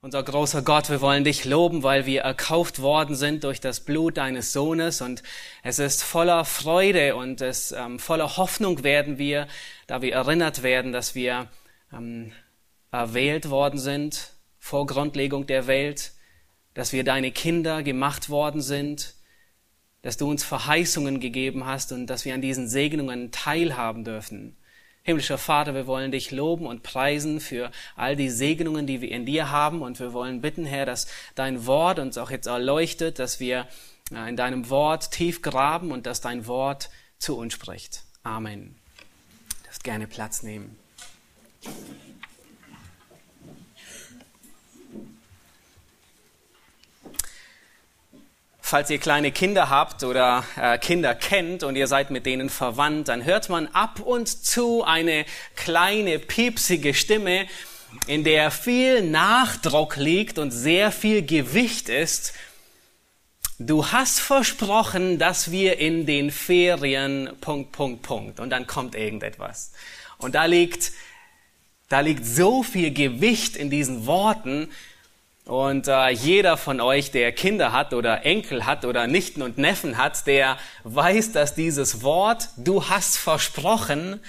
Unser großer Gott, wir wollen dich loben, weil wir erkauft worden sind durch das Blut deines Sohnes und es ist voller Freude und es ähm, voller Hoffnung werden wir, da wir erinnert werden, dass wir ähm, erwählt worden sind vor Grundlegung der Welt, dass wir deine Kinder gemacht worden sind, dass du uns Verheißungen gegeben hast und dass wir an diesen Segnungen teilhaben dürfen. Himmlischer Vater, wir wollen dich loben und preisen für all die Segnungen, die wir in dir haben. Und wir wollen bitten, Herr, dass dein Wort uns auch jetzt erleuchtet, dass wir äh, in deinem Wort tief graben und dass dein Wort zu uns spricht. Amen. Du darfst gerne Platz nehmen. Falls ihr kleine Kinder habt oder äh, Kinder kennt und ihr seid mit denen verwandt, dann hört man ab und zu eine kleine piepsige Stimme, in der viel Nachdruck liegt und sehr viel Gewicht ist. Du hast versprochen, dass wir in den Ferien Punkt, Punkt, Punkt. Und dann kommt irgendetwas. Und da liegt, da liegt so viel Gewicht in diesen Worten, und äh, jeder von euch, der Kinder hat oder Enkel hat oder Nichten und Neffen hat, der weiß, dass dieses Wort, du hast versprochen,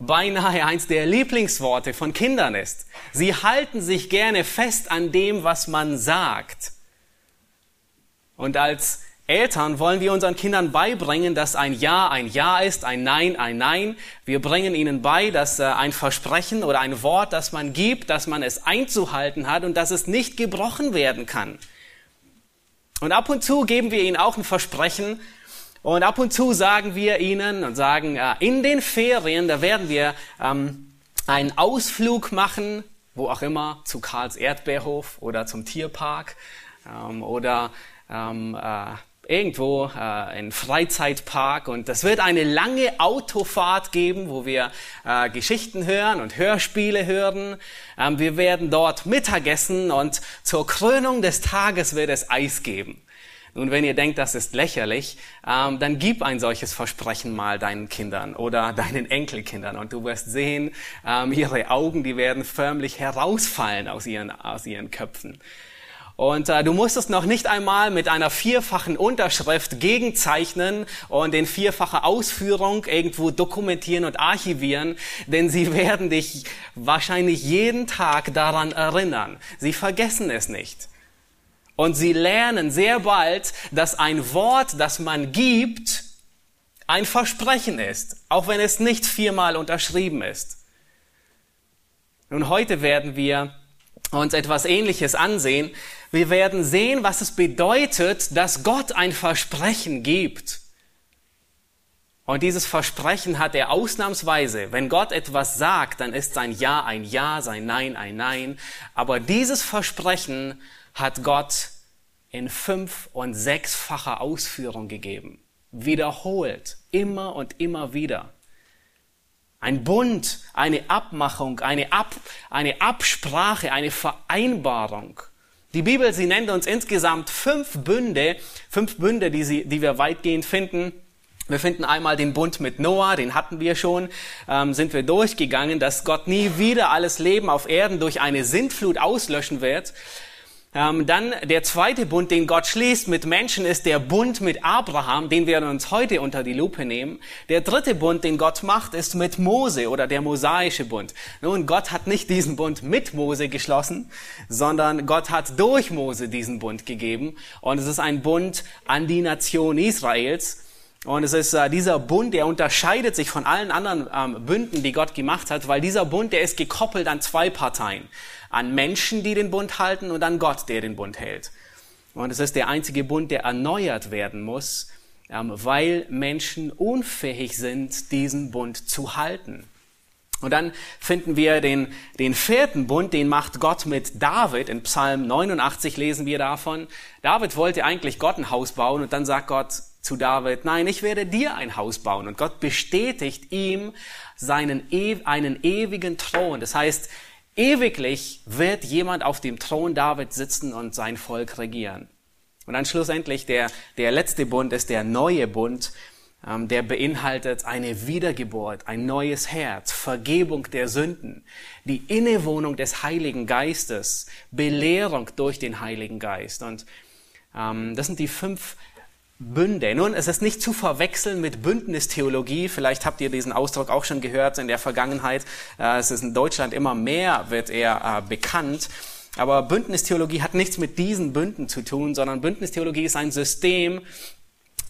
beinahe eins der Lieblingsworte von Kindern ist. Sie halten sich gerne fest an dem, was man sagt. Und als Eltern wollen wir unseren Kindern beibringen, dass ein Ja ein Ja ist, ein Nein ein Nein. Wir bringen ihnen bei, dass äh, ein Versprechen oder ein Wort, das man gibt, dass man es einzuhalten hat und dass es nicht gebrochen werden kann. Und ab und zu geben wir ihnen auch ein Versprechen und ab und zu sagen wir ihnen und sagen, äh, in den Ferien, da werden wir ähm, einen Ausflug machen, wo auch immer, zu Karls Erdbeerhof oder zum Tierpark ähm, oder ähm, äh, irgendwo äh, in Freizeitpark und das wird eine lange Autofahrt geben, wo wir äh, Geschichten hören und Hörspiele hören. Ähm, wir werden dort Mittagessen und zur Krönung des Tages wird es Eis geben. Nun, wenn ihr denkt, das ist lächerlich, ähm, dann gib ein solches Versprechen mal deinen Kindern oder deinen Enkelkindern und du wirst sehen, ähm, ihre Augen, die werden förmlich herausfallen aus ihren, aus ihren Köpfen. Und äh, du musst es noch nicht einmal mit einer vierfachen Unterschrift gegenzeichnen und in vierfacher Ausführung irgendwo dokumentieren und archivieren, denn sie werden dich wahrscheinlich jeden Tag daran erinnern. Sie vergessen es nicht. Und sie lernen sehr bald, dass ein Wort, das man gibt, ein Versprechen ist, auch wenn es nicht viermal unterschrieben ist. Nun, heute werden wir uns etwas Ähnliches ansehen. Wir werden sehen, was es bedeutet, dass Gott ein Versprechen gibt. Und dieses Versprechen hat er ausnahmsweise. Wenn Gott etwas sagt, dann ist sein Ja ein Ja, sein Nein ein Nein. Aber dieses Versprechen hat Gott in fünf- und sechsfacher Ausführung gegeben. Wiederholt. Immer und immer wieder. Ein Bund, eine Abmachung, eine, Ab, eine Absprache, eine Vereinbarung. Die Bibel, sie nennt uns insgesamt fünf Bünde, fünf Bünde, die, sie, die wir weitgehend finden. Wir finden einmal den Bund mit Noah, den hatten wir schon, ähm, sind wir durchgegangen, dass Gott nie wieder alles Leben auf Erden durch eine Sintflut auslöschen wird. Ähm, dann der zweite Bund, den Gott schließt mit Menschen, ist der Bund mit Abraham, den wir uns heute unter die Lupe nehmen. Der dritte Bund, den Gott macht, ist mit Mose oder der mosaische Bund. Nun, Gott hat nicht diesen Bund mit Mose geschlossen, sondern Gott hat durch Mose diesen Bund gegeben. Und es ist ein Bund an die Nation Israels. Und es ist äh, dieser Bund, der unterscheidet sich von allen anderen ähm, Bünden, die Gott gemacht hat, weil dieser Bund, der ist gekoppelt an zwei Parteien an Menschen, die den Bund halten und an Gott, der den Bund hält. Und es ist der einzige Bund, der erneuert werden muss, ähm, weil Menschen unfähig sind, diesen Bund zu halten. Und dann finden wir den, den vierten Bund, den macht Gott mit David. In Psalm 89 lesen wir davon. David wollte eigentlich Gott ein Haus bauen und dann sagt Gott zu David, nein, ich werde dir ein Haus bauen. Und Gott bestätigt ihm seinen, einen ewigen Thron. Das heißt, Ewiglich wird jemand auf dem Thron David sitzen und sein Volk regieren. Und dann schlussendlich der, der letzte Bund ist der neue Bund. ähm, der beinhaltet eine Wiedergeburt, ein neues Herz, Vergebung der Sünden, die Innewohnung des Heiligen Geistes, Belehrung durch den Heiligen Geist. Und ähm, das sind die fünf Bünde. Nun, es ist nicht zu verwechseln mit Bündnistheologie. Vielleicht habt ihr diesen Ausdruck auch schon gehört in der Vergangenheit. Äh, es ist in Deutschland immer mehr, wird er äh, bekannt. Aber Bündnistheologie hat nichts mit diesen Bünden zu tun, sondern Bündnistheologie ist ein System,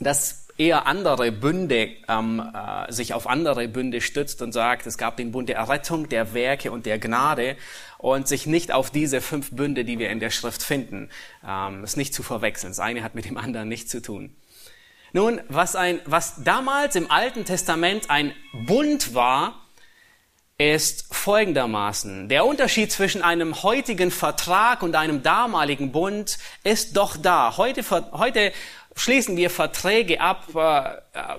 das eher andere Bünde, ähm, äh, sich auf andere Bünde stützt und sagt, es gab den Bund der Errettung, der Werke und der Gnade und sich nicht auf diese fünf Bünde, die wir in der Schrift finden, ähm, ist nicht zu verwechseln. Das eine hat mit dem anderen nichts zu tun. Nun, was ein, was damals im Alten Testament ein Bund war, ist folgendermaßen. Der Unterschied zwischen einem heutigen Vertrag und einem damaligen Bund ist doch da. Heute, heute schließen wir Verträge ab, äh, äh,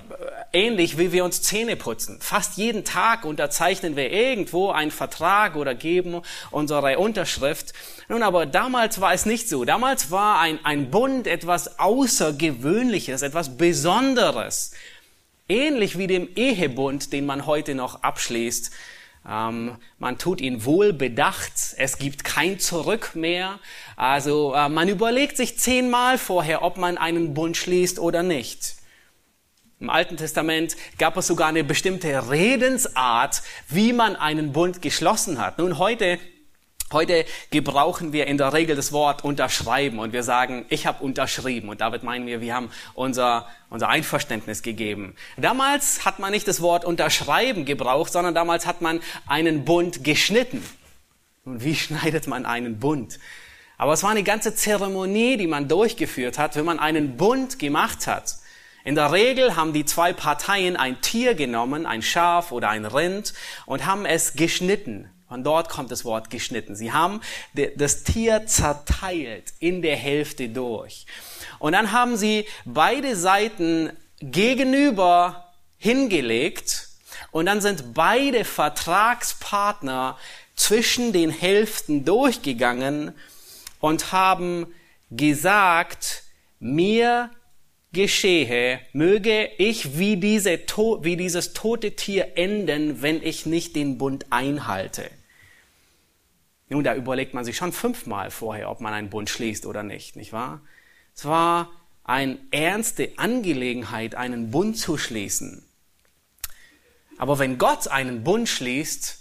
ähnlich wie wir uns Zähne putzen. Fast jeden Tag unterzeichnen wir irgendwo einen Vertrag oder geben unsere Unterschrift. Nun, aber damals war es nicht so. Damals war ein, ein Bund etwas Außergewöhnliches, etwas Besonderes. Ähnlich wie dem Ehebund, den man heute noch abschließt. Ähm, man tut ihn wohl bedacht. Es gibt kein Zurück mehr. Also äh, man überlegt sich zehnmal vorher, ob man einen Bund schließt oder nicht. Im Alten Testament gab es sogar eine bestimmte Redensart, wie man einen Bund geschlossen hat. Nun heute Heute gebrauchen wir in der Regel das Wort unterschreiben und wir sagen, ich habe unterschrieben. Und damit meinen wir, wir haben unser, unser Einverständnis gegeben. Damals hat man nicht das Wort unterschreiben gebraucht, sondern damals hat man einen Bund geschnitten. Und wie schneidet man einen Bund? Aber es war eine ganze Zeremonie, die man durchgeführt hat, wenn man einen Bund gemacht hat. In der Regel haben die zwei Parteien ein Tier genommen, ein Schaf oder ein Rind, und haben es geschnitten. Von dort kommt das Wort geschnitten. Sie haben das Tier zerteilt in der Hälfte durch. Und dann haben sie beide Seiten gegenüber hingelegt und dann sind beide Vertragspartner zwischen den Hälften durchgegangen und haben gesagt, mir geschehe, möge ich wie, diese, wie dieses tote Tier enden, wenn ich nicht den Bund einhalte. Nun, da überlegt man sich schon fünfmal vorher, ob man einen Bund schließt oder nicht, nicht wahr? Es war eine ernste Angelegenheit, einen Bund zu schließen. Aber wenn Gott einen Bund schließt,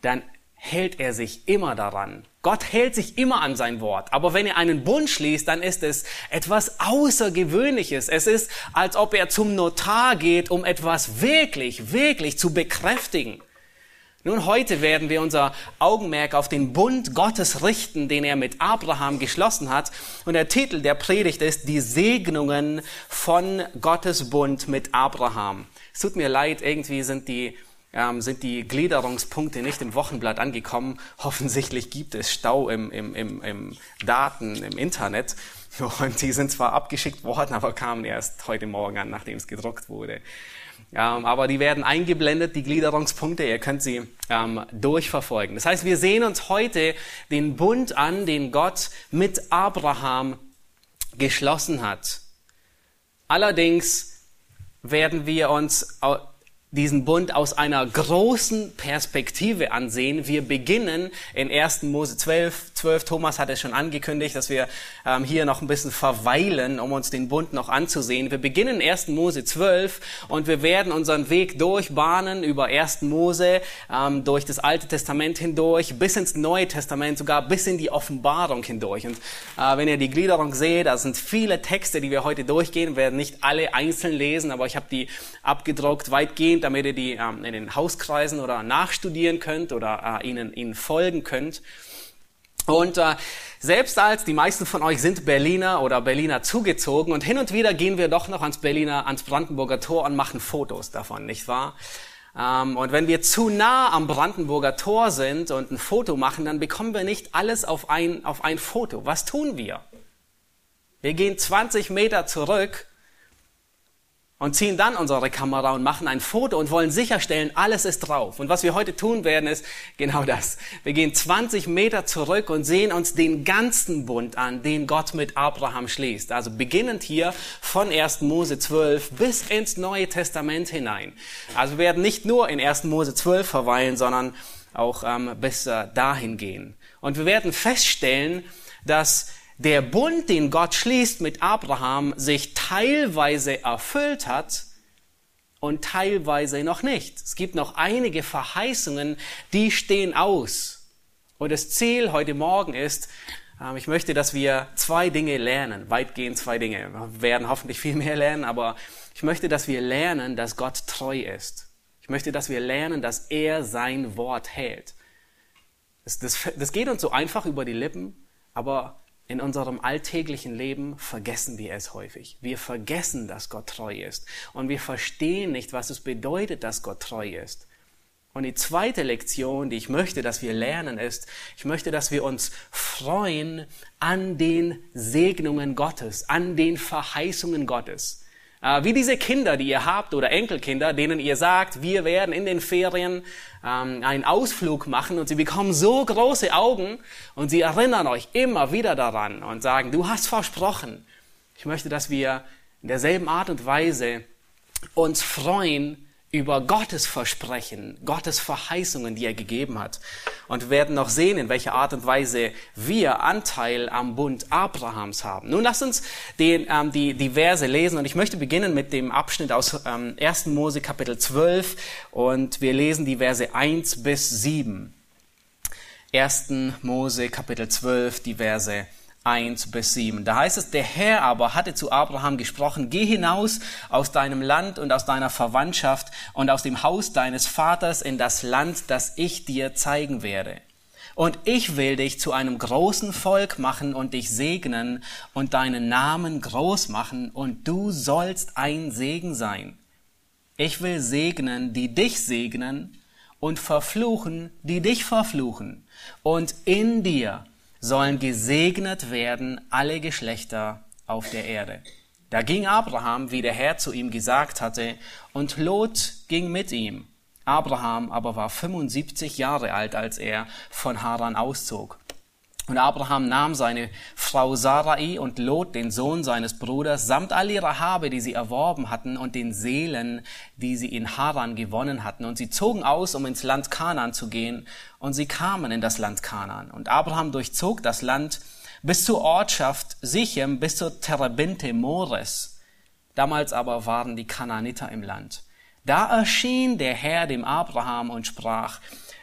dann hält er sich immer daran. Gott hält sich immer an sein Wort. Aber wenn er einen Bund schließt, dann ist es etwas Außergewöhnliches. Es ist, als ob er zum Notar geht, um etwas wirklich, wirklich zu bekräftigen. Nun, heute werden wir unser Augenmerk auf den Bund Gottes richten, den er mit Abraham geschlossen hat. Und der Titel der Predigt ist Die Segnungen von Gottes Bund mit Abraham. Es tut mir leid, irgendwie sind die, ähm, sind die Gliederungspunkte nicht im Wochenblatt angekommen. Offensichtlich gibt es Stau im, im, im, im Daten, im Internet. Und die sind zwar abgeschickt worden, aber kamen erst heute Morgen an, nachdem es gedruckt wurde. Ähm, aber die werden eingeblendet, die Gliederungspunkte. Ihr könnt sie ähm, durchverfolgen. Das heißt, wir sehen uns heute den Bund an, den Gott mit Abraham geschlossen hat. Allerdings werden wir uns diesen Bund aus einer großen Perspektive ansehen. Wir beginnen in 1. Mose 12. 12. Thomas hat es schon angekündigt, dass wir ähm, hier noch ein bisschen verweilen, um uns den Bund noch anzusehen. Wir beginnen in 1. Mose 12 und wir werden unseren Weg durchbahnen über 1. Mose, ähm, durch das Alte Testament hindurch, bis ins Neue Testament, sogar bis in die Offenbarung hindurch. Und äh, wenn ihr die Gliederung seht, da sind viele Texte, die wir heute durchgehen, wir werden nicht alle einzeln lesen, aber ich habe die abgedruckt weitgehend verlinkt, damit ihr die ähm, in den Hauskreisen oder nachstudieren könnt oder äh, ihnen, ihnen folgen könnt. Und äh, selbst als die meisten von euch sind Berliner oder Berliner zugezogen und hin und wieder gehen wir doch noch ans Berliner, ans Brandenburger Tor und machen Fotos davon, nicht wahr? Ähm, und wenn wir zu nah am Brandenburger Tor sind und ein Foto machen, dann bekommen wir nicht alles auf ein, auf ein Foto. Was tun wir? Wir gehen 20 Meter zurück und ziehen dann unsere Kamera und machen ein Foto und wollen sicherstellen, alles ist drauf. Und was wir heute tun werden, ist genau das. Wir gehen 20 Meter zurück und sehen uns den ganzen Bund an, den Gott mit Abraham schließt. Also beginnend hier von 1. Mose 12 bis ins Neue Testament hinein. Also wir werden nicht nur in 1. Mose 12 verweilen, sondern auch ähm, bis äh, dahin gehen. Und wir werden feststellen, dass der Bund, den Gott schließt mit Abraham, sich teilweise erfüllt hat und teilweise noch nicht. Es gibt noch einige Verheißungen, die stehen aus. Und das Ziel heute Morgen ist, ähm, ich möchte, dass wir zwei Dinge lernen, weitgehend zwei Dinge. Wir werden hoffentlich viel mehr lernen, aber ich möchte, dass wir lernen, dass Gott treu ist. Ich möchte, dass wir lernen, dass er sein Wort hält. Das, das, das geht uns so einfach über die Lippen, aber in unserem alltäglichen Leben vergessen wir es häufig. Wir vergessen, dass Gott treu ist. Und wir verstehen nicht, was es bedeutet, dass Gott treu ist. Und die zweite Lektion, die ich möchte, dass wir lernen, ist, ich möchte, dass wir uns freuen an den Segnungen Gottes, an den Verheißungen Gottes. Äh, wie diese Kinder, die ihr habt oder Enkelkinder, denen ihr sagt, wir werden in den Ferien ähm, einen Ausflug machen und sie bekommen so große Augen und sie erinnern euch immer wieder daran und sagen, du hast versprochen. Ich möchte, dass wir in derselben Art und Weise uns freuen über Gottes Versprechen, Gottes Verheißungen, die er gegeben hat. Und wir werden noch sehen, in welcher Art und Weise wir Anteil am Bund Abrahams haben. Nun lasst uns den, ähm, die, die Verse lesen und ich möchte beginnen mit dem Abschnitt aus ähm, 1. Mose Kapitel 12 und wir lesen die Verse 1 bis 7. 1. Mose Kapitel 12, die Verse 1 bis 7. Da heißt es, der Herr aber hatte zu Abraham gesprochen, geh hinaus aus deinem Land und aus deiner Verwandtschaft und aus dem Haus deines Vaters in das Land, das ich dir zeigen werde. Und ich will dich zu einem großen Volk machen und dich segnen und deinen Namen groß machen und du sollst ein Segen sein. Ich will segnen, die dich segnen und verfluchen, die dich verfluchen. Und in dir sollen gesegnet werden alle Geschlechter auf der Erde. Da ging Abraham, wie der Herr zu ihm gesagt hatte, und Lot ging mit ihm. Abraham aber war 75 Jahre alt, als er von Haran auszog. Und Abraham nahm seine Frau Sarai und Lot, den Sohn seines Bruders, samt all ihrer Habe, die sie erworben hatten, und den Seelen, die sie in Haran gewonnen hatten. Und sie zogen aus, um ins Land Kanaan zu gehen. Und sie kamen in das Land Kanaan. Und Abraham durchzog das Land bis zur Ortschaft Sichem, bis zur Terebinte Mores. Damals aber waren die Kanaaniter im Land. Da erschien der Herr dem Abraham und sprach,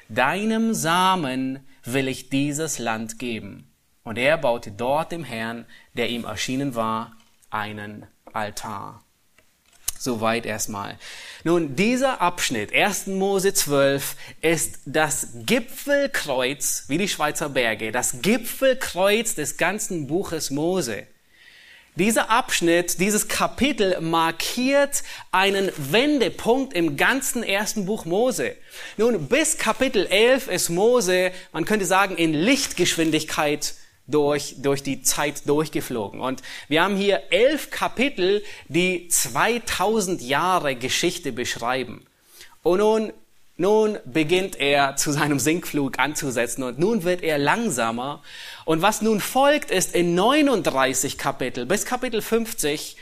Deinem Samen will ich dieses Land geben. Und er baute dort dem Herrn, der ihm erschienen war, einen Altar. Soweit erstmal. Nun, dieser Abschnitt, 1. Mose 12, ist das Gipfelkreuz, wie die Schweizer Berge, das Gipfelkreuz des ganzen Buches Mose. Dieser Abschnitt, dieses Kapitel markiert einen Wendepunkt im ganzen ersten Buch Mose. Nun, bis Kapitel 11 ist Mose, man könnte sagen, in Lichtgeschwindigkeit durch, durch die Zeit durchgeflogen. Und wir haben hier elf Kapitel, die 2000 Jahre Geschichte beschreiben. Und nun nun beginnt er zu seinem Sinkflug anzusetzen und nun wird er langsamer. Und was nun folgt, ist in 39 Kapitel bis Kapitel 50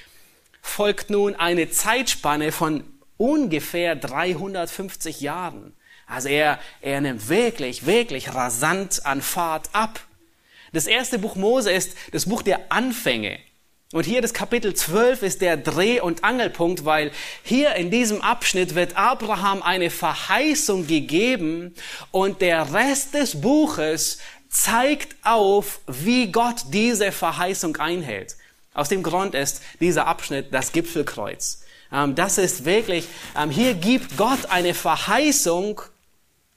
folgt nun eine Zeitspanne von ungefähr 350 Jahren. Also er, er nimmt wirklich, wirklich rasant an Fahrt ab. Das erste Buch Mose ist das Buch der Anfänge. Und hier das Kapitel 12 ist der Dreh- und Angelpunkt, weil hier in diesem Abschnitt wird Abraham eine Verheißung gegeben und der Rest des Buches zeigt auf, wie Gott diese Verheißung einhält. Aus dem Grund ist dieser Abschnitt das Gipfelkreuz. Ähm, das ist wirklich, ähm, hier gibt Gott eine Verheißung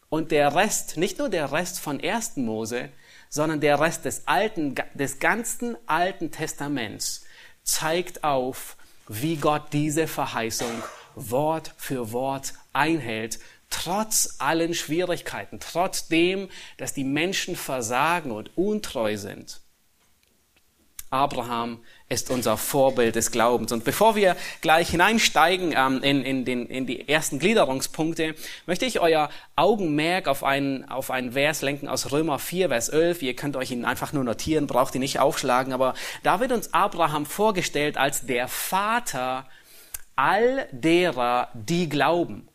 und der Rest, nicht nur der Rest von 1. Mose, sondern der Rest des alten, des ganzen Alten Testaments zeigt auf, wie Gott diese Verheißung Wort für Wort einhält, trotz allen Schwierigkeiten, trotzdem, dass die Menschen versagen und untreu sind. Abraham ist unser Vorbild des Glaubens. Und bevor wir gleich hineinsteigen ähm, in, in, den, in die ersten Gliederungspunkte, möchte ich euer Augenmerk auf einen, auf einen Vers lenken aus Römer 4, Vers 11. Ihr könnt euch ihn einfach nur notieren, braucht ihn nicht aufschlagen. Aber da wird uns Abraham vorgestellt als der Vater all derer, die glauben.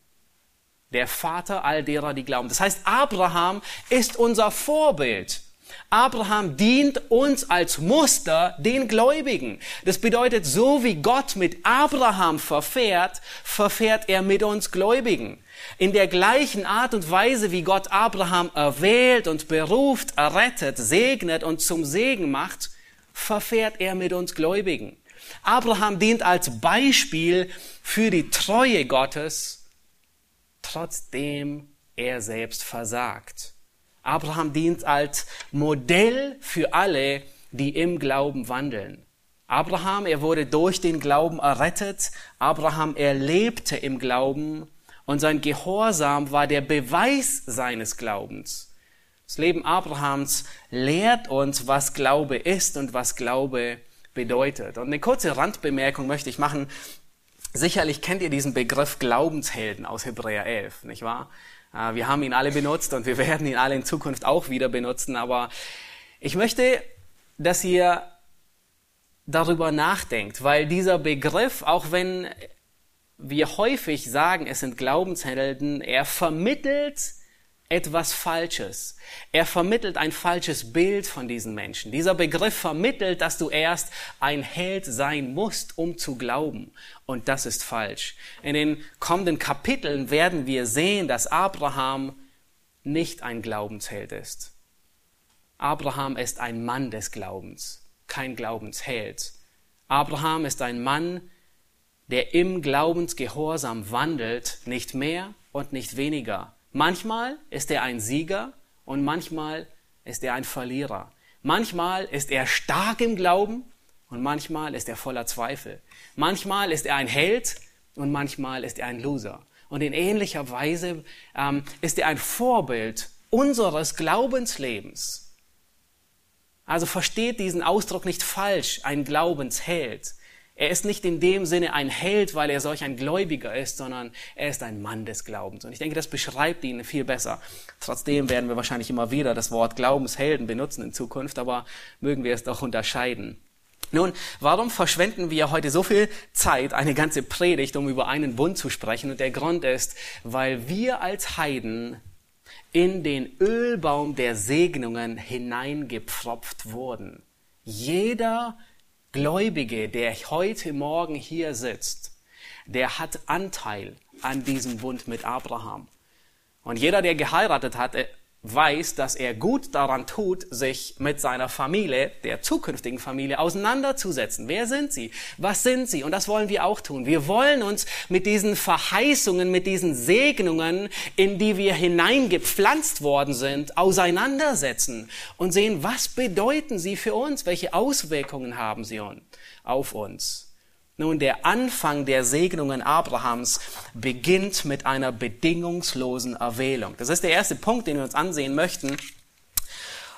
Der Vater all derer, die glauben. Das heißt, Abraham ist unser Vorbild. Abraham dient uns als Muster den Gläubigen. Das bedeutet, so wie Gott mit Abraham verfährt, verfährt er mit uns Gläubigen. In der gleichen Art und Weise, wie Gott Abraham erwählt und beruft, errettet, segnet und zum Segen macht, verfährt er mit uns Gläubigen. Abraham dient als Beispiel für die Treue Gottes, trotzdem er selbst versagt. Abraham dient als Modell für alle, die im Glauben wandeln. Abraham, er wurde durch den Glauben errettet. Abraham erlebte im Glauben und sein Gehorsam war der Beweis seines Glaubens. Das Leben Abrahams lehrt uns, was Glaube ist und was Glaube bedeutet. Und eine kurze Randbemerkung möchte ich machen. Sicherlich kennt ihr diesen Begriff Glaubenshelden aus Hebräer 11, nicht wahr? Äh, wir haben ihn alle benutzt und wir werden ihn alle in Zukunft auch wieder benutzen. Aber ich möchte, dass ihr darüber nachdenkt, weil dieser Begriff, auch wenn wir häufig sagen, es sind Glaubenshelden, er vermittelt etwas Falsches. Er vermittelt ein falsches Bild von diesen Menschen. Dieser Begriff vermittelt, dass du erst ein Held sein musst, um zu glauben. Und das ist falsch. In den kommenden Kapiteln werden wir sehen, dass Abraham nicht ein Glaubensheld ist. Abraham ist ein Mann des Glaubens, kein Glaubensheld. Abraham ist ein Mann, der im Glaubensgehorsam wandelt, nicht mehr und nicht weniger. Manchmal ist er ein Sieger und manchmal ist er ein Verlierer. Manchmal ist er stark im Glauben und manchmal ist er voller Zweifel. Manchmal ist er ein Held und manchmal ist er ein Loser. Und in ähnlicher Weise ähm, ist er ein Vorbild unseres Glaubenslebens. Also versteht diesen Ausdruck nicht falsch, ein Glaubensheld. Er ist nicht in dem Sinne ein Held, weil er solch ein Gläubiger ist, sondern er ist ein Mann des Glaubens. Und ich denke, das beschreibt ihn viel besser. Trotzdem werden wir wahrscheinlich immer wieder das Wort Glaubenshelden benutzen in Zukunft, aber mögen wir es doch unterscheiden. Nun, warum verschwenden wir heute so viel Zeit, eine ganze Predigt, um über einen Bund zu sprechen? Und der Grund ist, weil wir als Heiden in den Ölbaum der Segnungen hineingepfropft wurden. Jeder Gläubige, der heute Morgen hier sitzt, der hat Anteil an diesem Bund mit Abraham. Und jeder, der geheiratet hat, weiß, dass er gut daran tut, sich mit seiner Familie, der zukünftigen Familie, auseinanderzusetzen. Wer sind sie? Was sind sie? Und das wollen wir auch tun. Wir wollen uns mit diesen Verheißungen, mit diesen Segnungen, in die wir hineingepflanzt worden sind, auseinandersetzen und sehen, was bedeuten sie für uns? Welche Auswirkungen haben sie auf uns? Nun, der Anfang der Segnungen Abrahams beginnt mit einer bedingungslosen Erwählung. Das ist der erste Punkt, den wir uns ansehen möchten.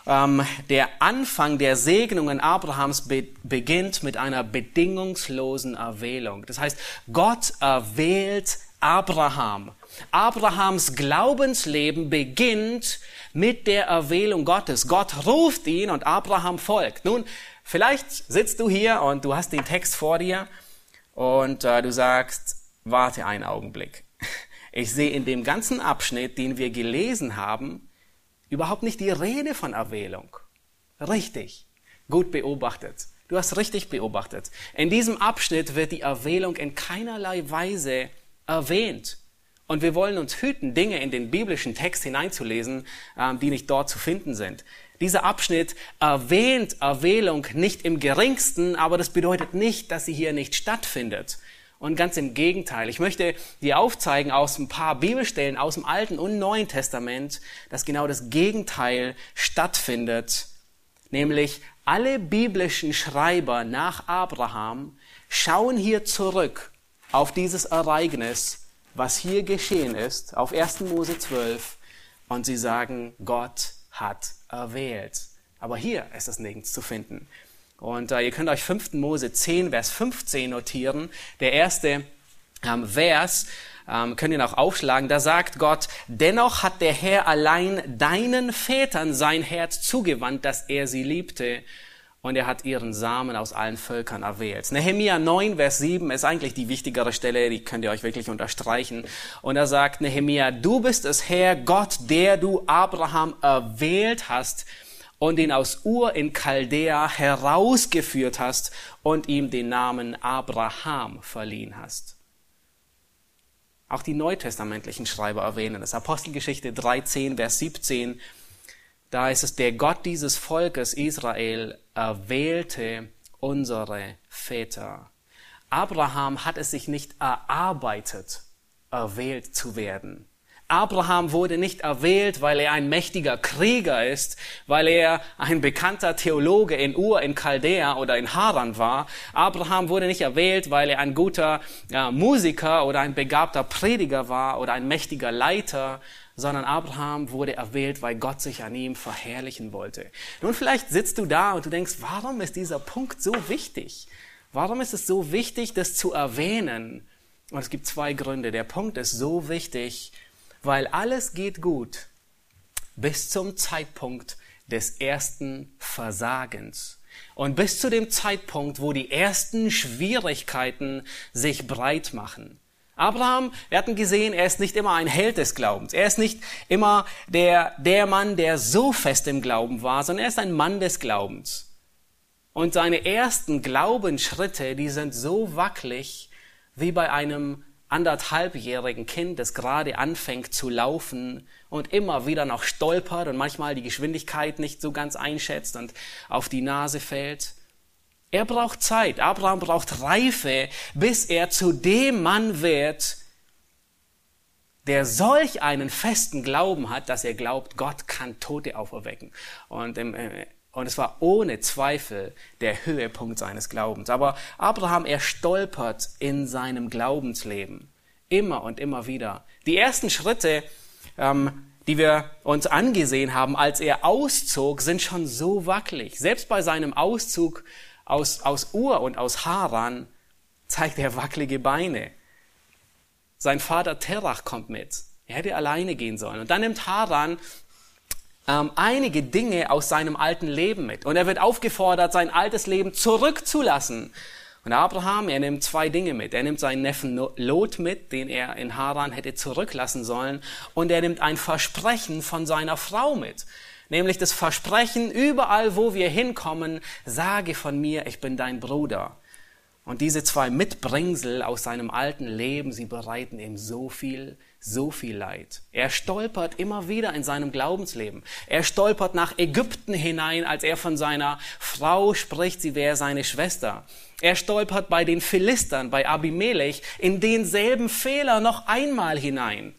Ähm, der Anfang der Segnungen Abrahams be beginnt mit einer bedingungslosen Erwählung. Das heißt, Gott erwählt Abraham. Abrahams Glaubensleben beginnt mit der Erwählung Gottes. Gott ruft ihn und Abraham folgt. Nun, vielleicht sitzt du hier und du hast den Text vor dir und äh, du sagst, warte einen Augenblick. Ich sehe in dem ganzen Abschnitt, den wir gelesen haben, überhaupt nicht die Rede von Erwählung. Richtig. Gut beobachtet. Du hast richtig beobachtet. In diesem Abschnitt wird die Erwählung in keinerlei Weise erwähnt. Und wir wollen uns hüten, Dinge in den biblischen Text hineinzulesen, ähm, die nicht dort zu finden sind. Dieser Abschnitt erwähnt Erwählung nicht im geringsten, aber das bedeutet nicht, dass sie hier nicht stattfindet. Und ganz im Gegenteil. Ich möchte dir aufzeigen aus ein paar Bibelstellen aus dem Alten und Neuen Testament, dass genau das Gegenteil stattfindet. Nämlich alle biblischen Schreiber nach Abraham schauen hier zurück auf dieses Ereignis, was hier geschehen ist, auf 1. Mose 12, und sie sagen, Gott hat erwählt. Aber hier ist es nirgends zu finden. Und äh, ihr könnt euch 5. Mose 10, Vers 15 notieren. Der erste ähm, Vers ähm, könnt ihr noch aufschlagen. Da sagt Gott, dennoch hat der Herr allein deinen Vätern sein Herz zugewandt, dass er sie liebte und er hat ihren Samen aus allen Völkern erwählt. Nehemia 9, Vers 7 ist eigentlich die wichtigere Stelle, die könnt ihr euch wirklich unterstreichen. Und er sagt Nehemia, du bist es Herr Gott, der du Abraham erwählt hast und ihn aus Ur in Chaldea herausgeführt hast und ihm den Namen Abraham verliehen hast. Auch die neutestamentlichen Schreiber erwähnen es. Apostelgeschichte 13, Vers 17 da ist es, der Gott dieses Volkes Israel erwählte unsere Väter. Abraham hat es sich nicht erarbeitet, erwählt zu werden. Abraham wurde nicht erwählt, weil er ein mächtiger Krieger ist, weil er ein bekannter Theologe in Ur, in Chaldea oder in Haran war. Abraham wurde nicht erwählt, weil er ein guter ja, Musiker oder ein begabter Prediger war oder ein mächtiger Leiter, sondern Abraham wurde erwählt, weil Gott sich an ihm verherrlichen wollte. Nun, vielleicht sitzt du da und du denkst, warum ist dieser Punkt so wichtig? Warum ist es so wichtig, das zu erwähnen? Und es gibt zwei Gründe. Der Punkt ist so wichtig, weil alles geht gut bis zum Zeitpunkt des ersten Versagens. Und bis zu dem Zeitpunkt, wo die ersten Schwierigkeiten sich breit machen. Abraham, wir hatten gesehen, er ist nicht immer ein Held des Glaubens. Er ist nicht immer der, der Mann, der so fest im Glauben war, sondern er ist ein Mann des Glaubens. Und seine ersten Glaubensschritte, die sind so wackelig wie bei einem anderthalbjährigen Kind, das gerade anfängt zu laufen und immer wieder noch stolpert und manchmal die Geschwindigkeit nicht so ganz einschätzt und auf die Nase fällt. Er braucht Zeit. Abraham braucht Reife, bis er zu dem Mann wird, der solch einen festen Glauben hat, dass er glaubt, Gott kann Tote auferwecken. Und, äh, und es war ohne Zweifel der Höhepunkt seines Glaubens. Aber Abraham, er stolpert in seinem Glaubensleben. Immer und immer wieder. Die ersten Schritte, ähm, die wir uns angesehen haben, als er auszog, sind schon so wackelig. Selbst bei seinem Auszug aus, aus Ur und aus Haran zeigt er wackelige Beine. Sein Vater Terach kommt mit. Er hätte alleine gehen sollen. Und dann nimmt Haran ähm, einige Dinge aus seinem alten Leben mit. Und er wird aufgefordert, sein altes Leben zurückzulassen. Und Abraham, er nimmt zwei Dinge mit. Er nimmt seinen Neffen Lot mit, den er in Haran hätte zurücklassen sollen. Und er nimmt ein Versprechen von seiner Frau mit nämlich das Versprechen, überall wo wir hinkommen, sage von mir, ich bin dein Bruder. Und diese zwei Mitbringsel aus seinem alten Leben, sie bereiten ihm so viel, so viel Leid. Er stolpert immer wieder in seinem Glaubensleben. Er stolpert nach Ägypten hinein, als er von seiner Frau spricht, sie wäre seine Schwester. Er stolpert bei den Philistern, bei Abimelech, in denselben Fehler noch einmal hinein.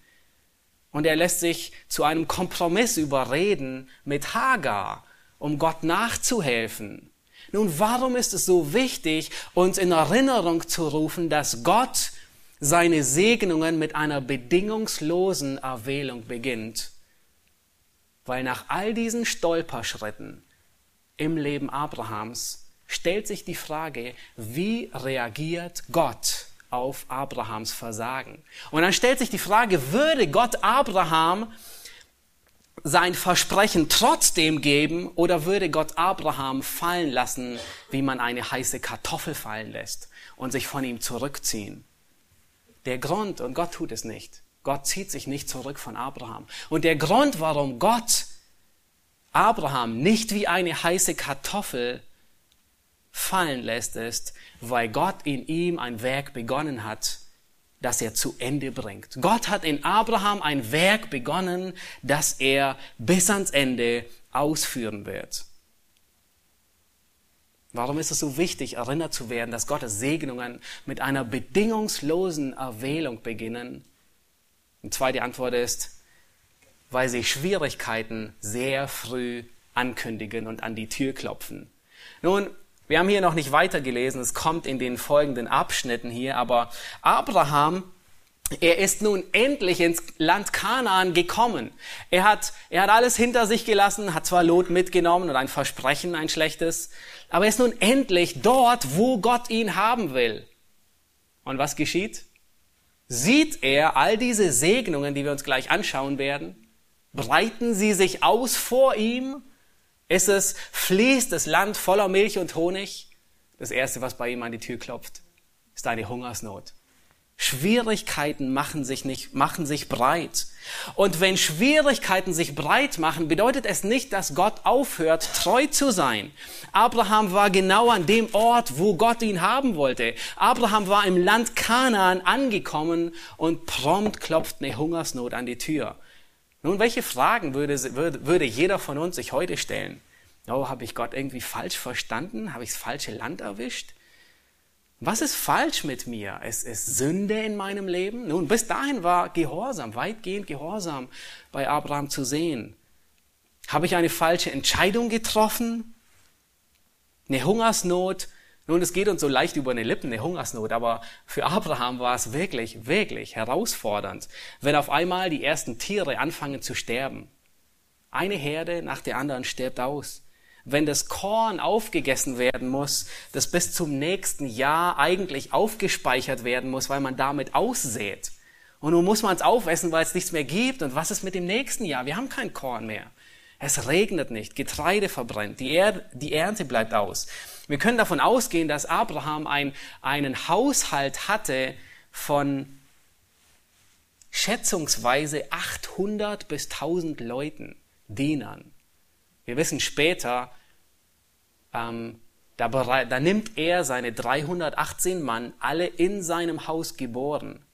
Und er lässt sich zu einem Kompromiss überreden mit Hagar, um Gott nachzuhelfen. Nun, warum ist es so wichtig, uns in Erinnerung zu rufen, dass Gott seine Segnungen mit einer bedingungslosen Erwählung beginnt? Weil nach all diesen Stolperschritten im Leben Abrahams stellt sich die Frage, wie reagiert Gott auf Abrahams Versagen. Und dann stellt sich die Frage, würde Gott Abraham sein Versprechen trotzdem geben oder würde Gott Abraham fallen lassen, wie man eine heiße Kartoffel fallen lässt und sich von ihm zurückziehen? Der Grund, und Gott tut es nicht, Gott zieht sich nicht zurück von Abraham. Und der Grund, warum Gott Abraham nicht wie eine heiße Kartoffel fallen lässt, ist, weil Gott in ihm ein Werk begonnen hat, das er zu Ende bringt. Gott hat in Abraham ein Werk begonnen, das er bis ans Ende ausführen wird. Warum ist es so wichtig, erinnert zu werden, dass Gottes Segnungen mit einer bedingungslosen Erwählung beginnen? Die zweite Antwort ist, weil sie Schwierigkeiten sehr früh ankündigen und an die Tür klopfen. Nun, wir haben hier noch nicht weitergelesen, es kommt in den folgenden Abschnitten hier, aber Abraham er ist nun endlich ins Land Kanaan gekommen. Er hat, er hat alles hinter sich gelassen, hat zwar Lot mitgenommen und ein Versprechen, ein schlechtes, aber er ist nun endlich dort, wo Gott ihn haben will. Und was geschieht? Sieht er all diese Segnungen, die wir uns gleich anschauen werden? Breiten sie sich aus vor ihm? Ist es, fließt das Land voller Milch und Honig? Das erste, was bei ihm an die Tür klopft, ist eine Hungersnot. Schwierigkeiten machen sich nicht, machen sich breit. Und wenn Schwierigkeiten sich breit machen, bedeutet es nicht, dass Gott aufhört, treu zu sein. Abraham war genau an dem Ort, wo Gott ihn haben wollte. Abraham war im Land Kanaan angekommen und prompt klopft eine Hungersnot an die Tür. Nun, welche Fragen würde, würde, würde jeder von uns sich heute stellen? Oh, habe ich Gott irgendwie falsch verstanden? Habe ich das falsche Land erwischt? Was ist falsch mit mir? Es ist Sünde in meinem Leben. Nun, bis dahin war Gehorsam, weitgehend Gehorsam bei Abraham zu sehen. Habe ich eine falsche Entscheidung getroffen? Eine Hungersnot? Nun, es geht uns so leicht über eine Lippen, eine Hungersnot, aber für Abraham war es wirklich, wirklich herausfordernd, wenn auf einmal die ersten Tiere anfangen zu sterben. Eine Herde nach der anderen stirbt aus wenn das Korn aufgegessen werden muss, das bis zum nächsten Jahr eigentlich aufgespeichert werden muss, weil man damit aussät. Und nun muss man es aufessen, weil es nichts mehr gibt. Und was ist mit dem nächsten Jahr? Wir haben kein Korn mehr. Es regnet nicht, Getreide verbrennt, die, er die Ernte bleibt aus. Wir können davon ausgehen, dass Abraham ein, einen Haushalt hatte von schätzungsweise 800 bis 1000 Leuten, Dienern. Wir wissen später, ähm, da, da nimmt er seine 318 Mann, alle in seinem Haus geboren,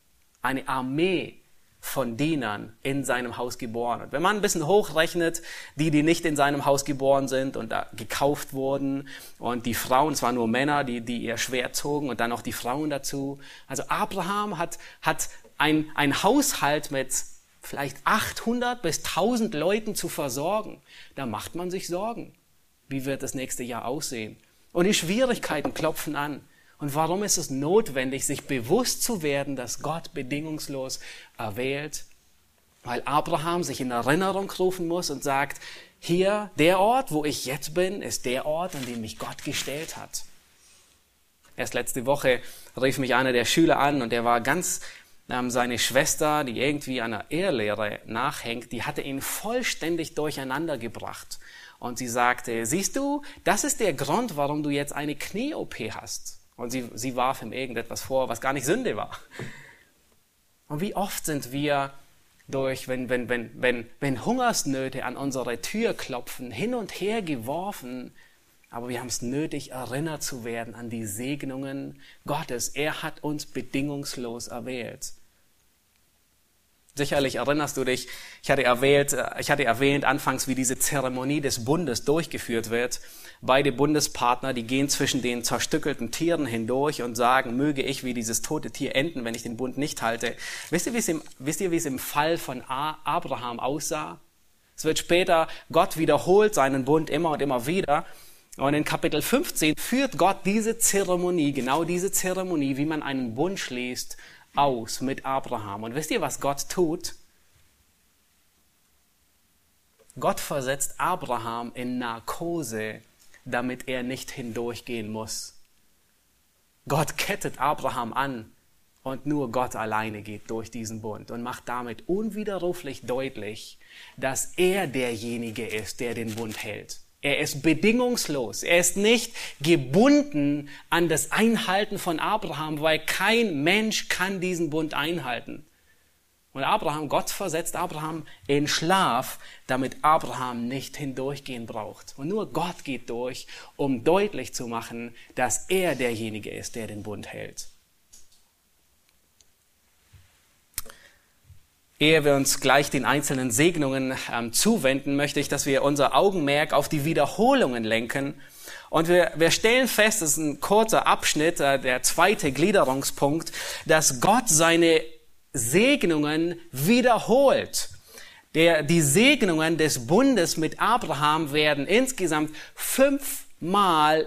eine Armee von Dienern in seinem Haus geboren. Und wenn man ein bisschen hochrechnet, die, die nicht in seinem Haus geboren sind und da gekauft wurden, und die Frauen, waren nur Männer, die, die ihr Schwert zogen, und dann noch die Frauen dazu. Also Abraham hat, hat ein, ein Haushalt mit vielleicht 800 bis 1000 Leuten zu versorgen. Da macht man sich Sorgen. Wie wird das nächste Jahr aussehen? Und die Schwierigkeiten klopfen an. Und warum ist es notwendig, sich bewusst zu werden, dass Gott bedingungslos erwählt? Weil Abraham sich in Erinnerung rufen muss und sagt, hier, der Ort, wo ich jetzt bin, ist der Ort, an dem mich Gott gestellt hat. Erst letzte Woche rief mich einer der Schüler an und der war ganz ähm, seine Schwester, die irgendwie einer Ehrlehre nachhängt, die hatte ihn vollständig durcheinander gebracht. Und sie sagte, siehst du, das ist der Grund, warum du jetzt eine Knie-OP hast. Und sie, sie warf ihm irgendetwas vor, was gar nicht Sünde war. Und wie oft sind wir durch, wenn, wenn, wenn, wenn, wenn Hungersnöte an unsere Tür klopfen, hin und her geworfen, aber wir haben es nötig, erinnert zu werden an die Segnungen Gottes. Er hat uns bedingungslos erwählt. Sicherlich erinnerst du dich, ich hatte, erwähnt, äh, ich hatte erwähnt anfangs, wie diese Zeremonie des Bundes durchgeführt wird. Beide Bundespartner, die gehen zwischen den zerstückelten Tieren hindurch und sagen, möge ich wie dieses tote Tier enden, wenn ich den Bund nicht halte. Wisst ihr, wie es im, wisst ihr, wie es im Fall von Abraham aussah? Es wird später, Gott wiederholt seinen Bund immer und immer wieder. Und in Kapitel 15 führt Gott diese Zeremonie, genau diese Zeremonie, wie man einen Bund schließt, aus mit Abraham. Und wisst ihr, was Gott tut? Gott versetzt Abraham in Narkose, damit er nicht hindurchgehen muss. Gott kettet Abraham an und nur Gott alleine geht durch diesen Bund und macht damit unwiderruflich deutlich, dass er derjenige ist, der den Bund hält. Er ist bedingungslos. Er ist nicht gebunden an das Einhalten von Abraham, weil kein Mensch kann diesen Bund einhalten. Und Abraham, Gott versetzt Abraham in Schlaf, damit Abraham nicht hindurchgehen braucht. Und nur Gott geht durch, um deutlich zu machen, dass er derjenige ist, der den Bund hält. Ehe wir uns gleich den einzelnen Segnungen ähm, zuwenden, möchte ich, dass wir unser Augenmerk auf die Wiederholungen lenken. Und wir, wir stellen fest, das ist ein kurzer Abschnitt, äh, der zweite Gliederungspunkt, dass Gott seine Segnungen wiederholt. Der, die Segnungen des Bundes mit Abraham werden insgesamt fünfmal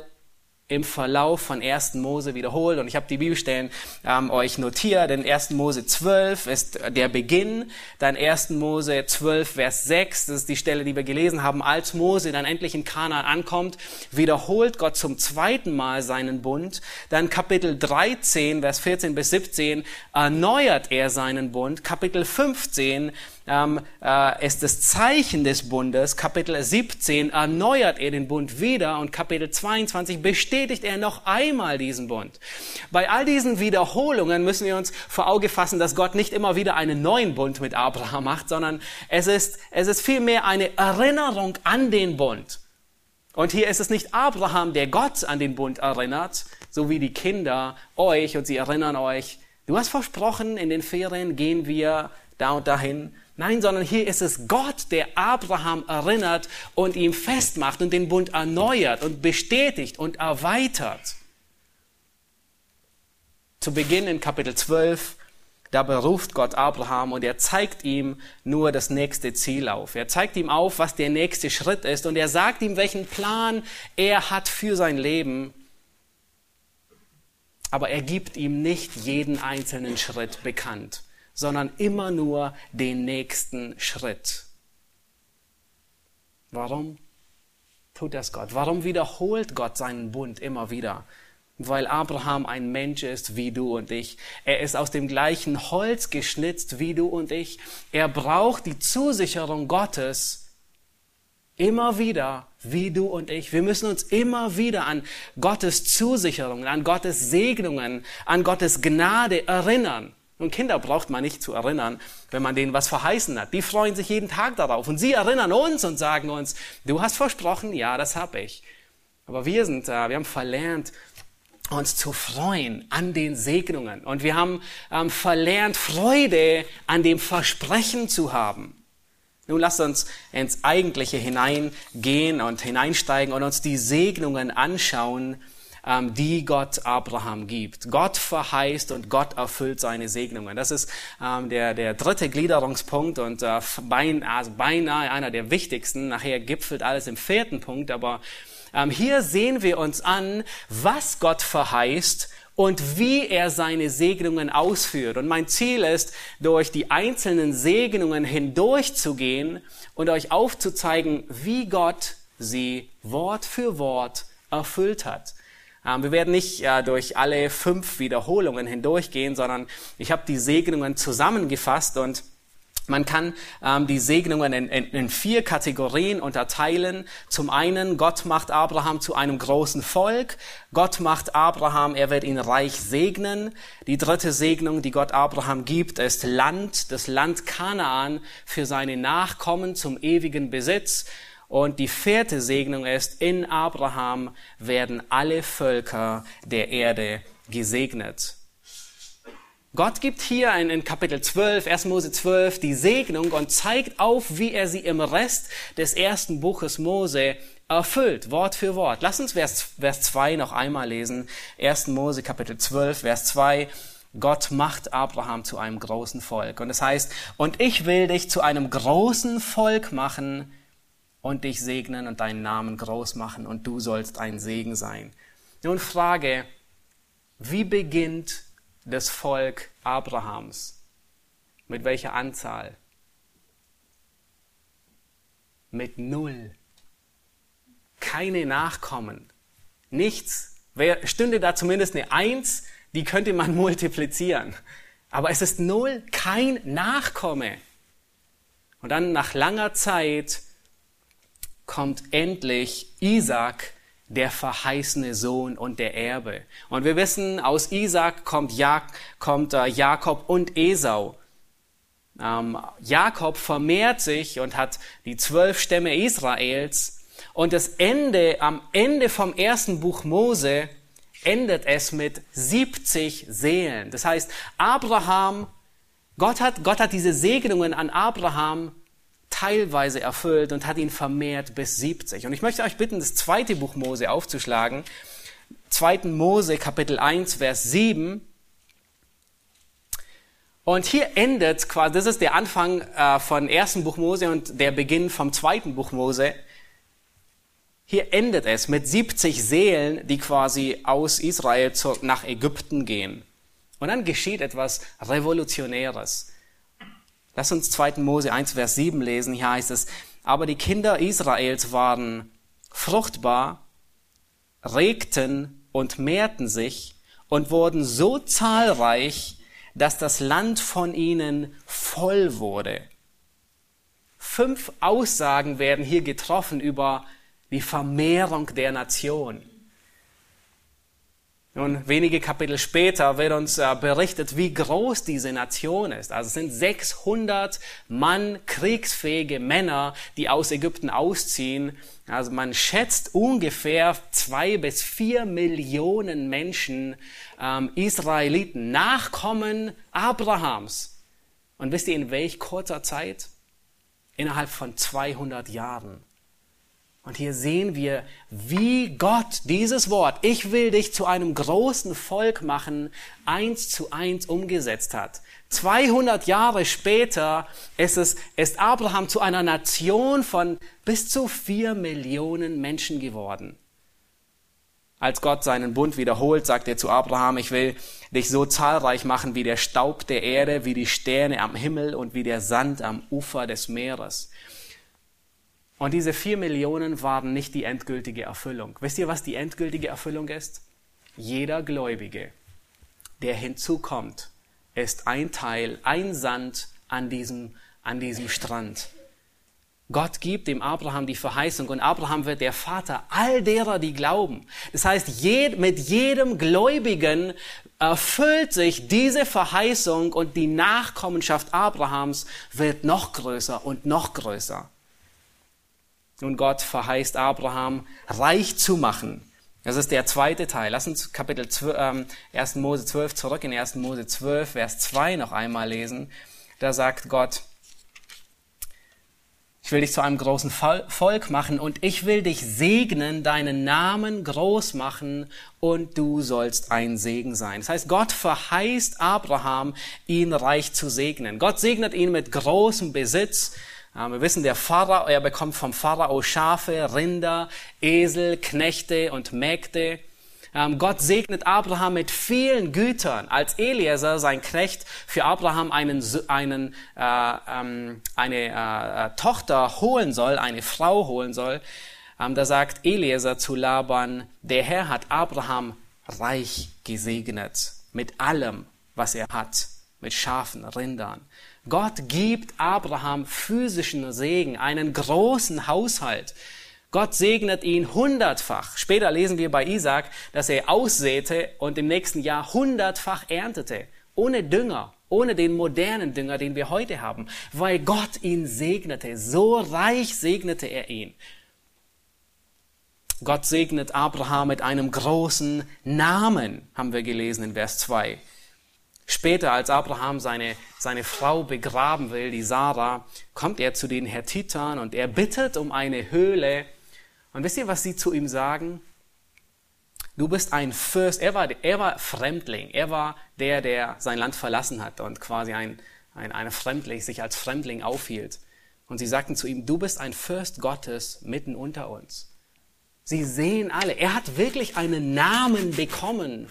im Verlauf von 1. Mose wiederholt. Und ich habe die Bibelstellen ähm, euch notiert. In 1. Mose 12 ist der Beginn. Dann 1. Mose 12, Vers 6, das ist die Stelle, die wir gelesen haben. Als Mose dann endlich in Kanaan ankommt, wiederholt Gott zum zweiten Mal seinen Bund. Dann Kapitel 13, Vers 14 bis 17, erneuert er seinen Bund. Kapitel 15, ähm, äh, ist das Zeichen des Bundes. Kapitel 17 erneuert er den Bund wieder und Kapitel 22 bestätigt er noch einmal diesen Bund. Bei all diesen Wiederholungen müssen wir uns vor Auge fassen, dass Gott nicht immer wieder einen neuen Bund mit Abraham macht, sondern es ist, es ist vielmehr eine Erinnerung an den Bund. Und hier ist es nicht Abraham, der Gott an den Bund erinnert, so wie die Kinder euch und sie erinnern euch, du hast versprochen, in den Ferien gehen wir da und dahin. Nein, sondern hier ist es Gott, der Abraham erinnert und ihm festmacht und den Bund erneuert und bestätigt und erweitert. Zu Beginn in Kapitel 12, da beruft Gott Abraham und er zeigt ihm nur das nächste Ziel auf. Er zeigt ihm auf, was der nächste Schritt ist und er sagt ihm, welchen Plan er hat für sein Leben. Aber er gibt ihm nicht jeden einzelnen Schritt bekannt sondern immer nur den nächsten Schritt. Warum tut das Gott? Warum wiederholt Gott seinen Bund immer wieder? Weil Abraham ein Mensch ist wie du und ich. Er ist aus dem gleichen Holz geschnitzt wie du und ich. Er braucht die Zusicherung Gottes immer wieder wie du und ich. Wir müssen uns immer wieder an Gottes Zusicherungen, an Gottes Segnungen, an Gottes Gnade erinnern. Und Kinder braucht man nicht zu erinnern, wenn man denen was verheißen hat. Die freuen sich jeden Tag darauf. Und sie erinnern uns und sagen uns, du hast versprochen, ja, das habe ich. Aber wir sind, äh, wir haben verlernt, uns zu freuen an den Segnungen. Und wir haben ähm, verlernt, Freude an dem Versprechen zu haben. Nun lasst uns ins Eigentliche hineingehen und hineinsteigen und uns die Segnungen anschauen, die Gott Abraham gibt. Gott verheißt und Gott erfüllt seine Segnungen. Das ist ähm, der, der dritte Gliederungspunkt und äh, beinahe, also beinahe einer der wichtigsten. Nachher gipfelt alles im vierten Punkt, aber ähm, hier sehen wir uns an, was Gott verheißt und wie er seine Segnungen ausführt. Und mein Ziel ist, durch die einzelnen Segnungen hindurchzugehen und euch aufzuzeigen, wie Gott sie Wort für Wort erfüllt hat. Ähm, wir werden nicht äh, durch alle fünf Wiederholungen hindurchgehen, sondern ich habe die Segnungen zusammengefasst und man kann ähm, die Segnungen in, vier Kategorien unterteilen. Zum einen, Gott macht Abraham zu einem großen Volk. Gott macht Abraham, er wird ihn reich segnen. Die dritte Segnung, die Gott Abraham gibt, ist Land, das Land Kanaan für seine Nachkommen zum ewigen Besitz. Und die vierte Segnung ist, in Abraham werden alle Völker der Erde gesegnet. Gott gibt hier in, Kapitel 12, 1. Mose 12, die Segnung und zeigt auf, wie er sie im Rest des ersten Buches Mose erfüllt, Wort für Wort. Lass uns Vers, Vers 2 noch einmal lesen. 1. Mose Kapitel 12, Vers 2. Gott macht Abraham zu einem großen Volk. Und es heißt, und ich will dich zu einem großen Volk machen, und dich segnen und deinen Namen groß machen und du sollst ein Segen sein. Nun frage, wie beginnt das Volk Abrahams? Mit welcher Anzahl? Mit null. Keine Nachkommen. Nichts. Wer, stünde da zumindest eine Eins, die könnte man multiplizieren. Aber es ist null, kein Nachkomme. Und dann nach langer Zeit kommt endlich Isaac, der verheißene Sohn und der Erbe. Und wir wissen, aus Isaac kommt, Jak kommt äh, Jakob und Esau. Ähm, Jakob vermehrt sich und hat die zwölf Stämme Israels. Und das Ende, am Ende vom ersten Buch Mose, endet es mit 70 Seelen. Das heißt, Abraham, Gott hat, Gott hat diese Segnungen an Abraham teilweise erfüllt und hat ihn vermehrt bis 70. Und ich möchte euch bitten, das zweite Buch Mose aufzuschlagen. 2. Mose Kapitel 1, Vers 7. Und hier endet quasi, das ist der Anfang äh, von ersten Buch Mose und der Beginn vom zweiten Buch Mose. Hier endet es mit 70 Seelen, die quasi aus Israel nach Ägypten gehen. Und dann geschieht etwas Revolutionäres. Lass uns 2. Mose 1, Vers 7 lesen. Hier heißt es, aber die Kinder Israels waren fruchtbar, regten und mehrten sich und wurden so zahlreich, dass das Land von ihnen voll wurde. Fünf Aussagen werden hier getroffen über die Vermehrung der Nation. Nun, wenige Kapitel später wird uns äh, berichtet, wie groß diese Nation ist. Also es sind 600 Mann, kriegsfähige Männer, die aus Ägypten ausziehen. Also man schätzt ungefähr zwei bis vier Millionen Menschen, ähm, Israeliten, Nachkommen Abrahams. Und wisst ihr, in welch kurzer Zeit? Innerhalb von 200 Jahren. Und hier sehen wir, wie Gott dieses Wort, ich will dich zu einem großen Volk machen, eins zu eins umgesetzt hat. 200 Jahre später ist es, ist Abraham zu einer Nation von bis zu vier Millionen Menschen geworden. Als Gott seinen Bund wiederholt, sagt er zu Abraham, ich will dich so zahlreich machen wie der Staub der Erde, wie die Sterne am Himmel und wie der Sand am Ufer des Meeres. Und diese vier Millionen waren nicht die endgültige Erfüllung. Wisst ihr, was die endgültige Erfüllung ist? Jeder Gläubige, der hinzukommt, ist ein Teil, ein Sand an diesem, an diesem Strand. Gott gibt dem Abraham die Verheißung und Abraham wird der Vater all derer, die glauben. Das heißt, mit jedem Gläubigen erfüllt sich diese Verheißung und die Nachkommenschaft Abrahams wird noch größer und noch größer. Nun, Gott verheißt Abraham, reich zu machen. Das ist der zweite Teil. Lass uns Kapitel 12, ähm, 1. Mose 12 zurück in 1. Mose 12, Vers 2 noch einmal lesen. Da sagt Gott, ich will dich zu einem großen Volk machen und ich will dich segnen, deinen Namen groß machen und du sollst ein Segen sein. Das heißt, Gott verheißt Abraham, ihn reich zu segnen. Gott segnet ihn mit großem Besitz, wir wissen, der Pharao, er bekommt vom Pharao Schafe, Rinder, Esel, Knechte und Mägde. Ähm, Gott segnet Abraham mit vielen Gütern. Als Eliezer, sein Knecht, für Abraham einen, einen, äh, ähm, eine äh, äh, Tochter holen soll, eine Frau holen soll, ähm, da sagt Eliezer zu Laban, der Herr hat Abraham reich gesegnet mit allem, was er hat, mit Schafen, Rindern. Gott gibt Abraham physischen Segen, einen großen Haushalt. Gott segnet ihn hundertfach. Später lesen wir bei Isaac, dass er aussäte und im nächsten Jahr hundertfach erntete. Ohne Dünger, ohne den modernen Dünger, den wir heute haben, weil Gott ihn segnete. So reich segnete er ihn. Gott segnet Abraham mit einem großen Namen, haben wir gelesen in Vers 2. Später, als Abraham seine, seine Frau begraben will, die Sarah, kommt er zu den Hethitern und er bittet um eine Höhle. Und wisst ihr, was sie zu ihm sagen? Du bist ein Fürst. Er war, er war Fremdling. Er war der, der sein Land verlassen hat und quasi ein, ein, ein Fremdling, sich als Fremdling aufhielt. Und sie sagten zu ihm, du bist ein Fürst Gottes mitten unter uns. Sie sehen alle, er hat wirklich einen Namen bekommen.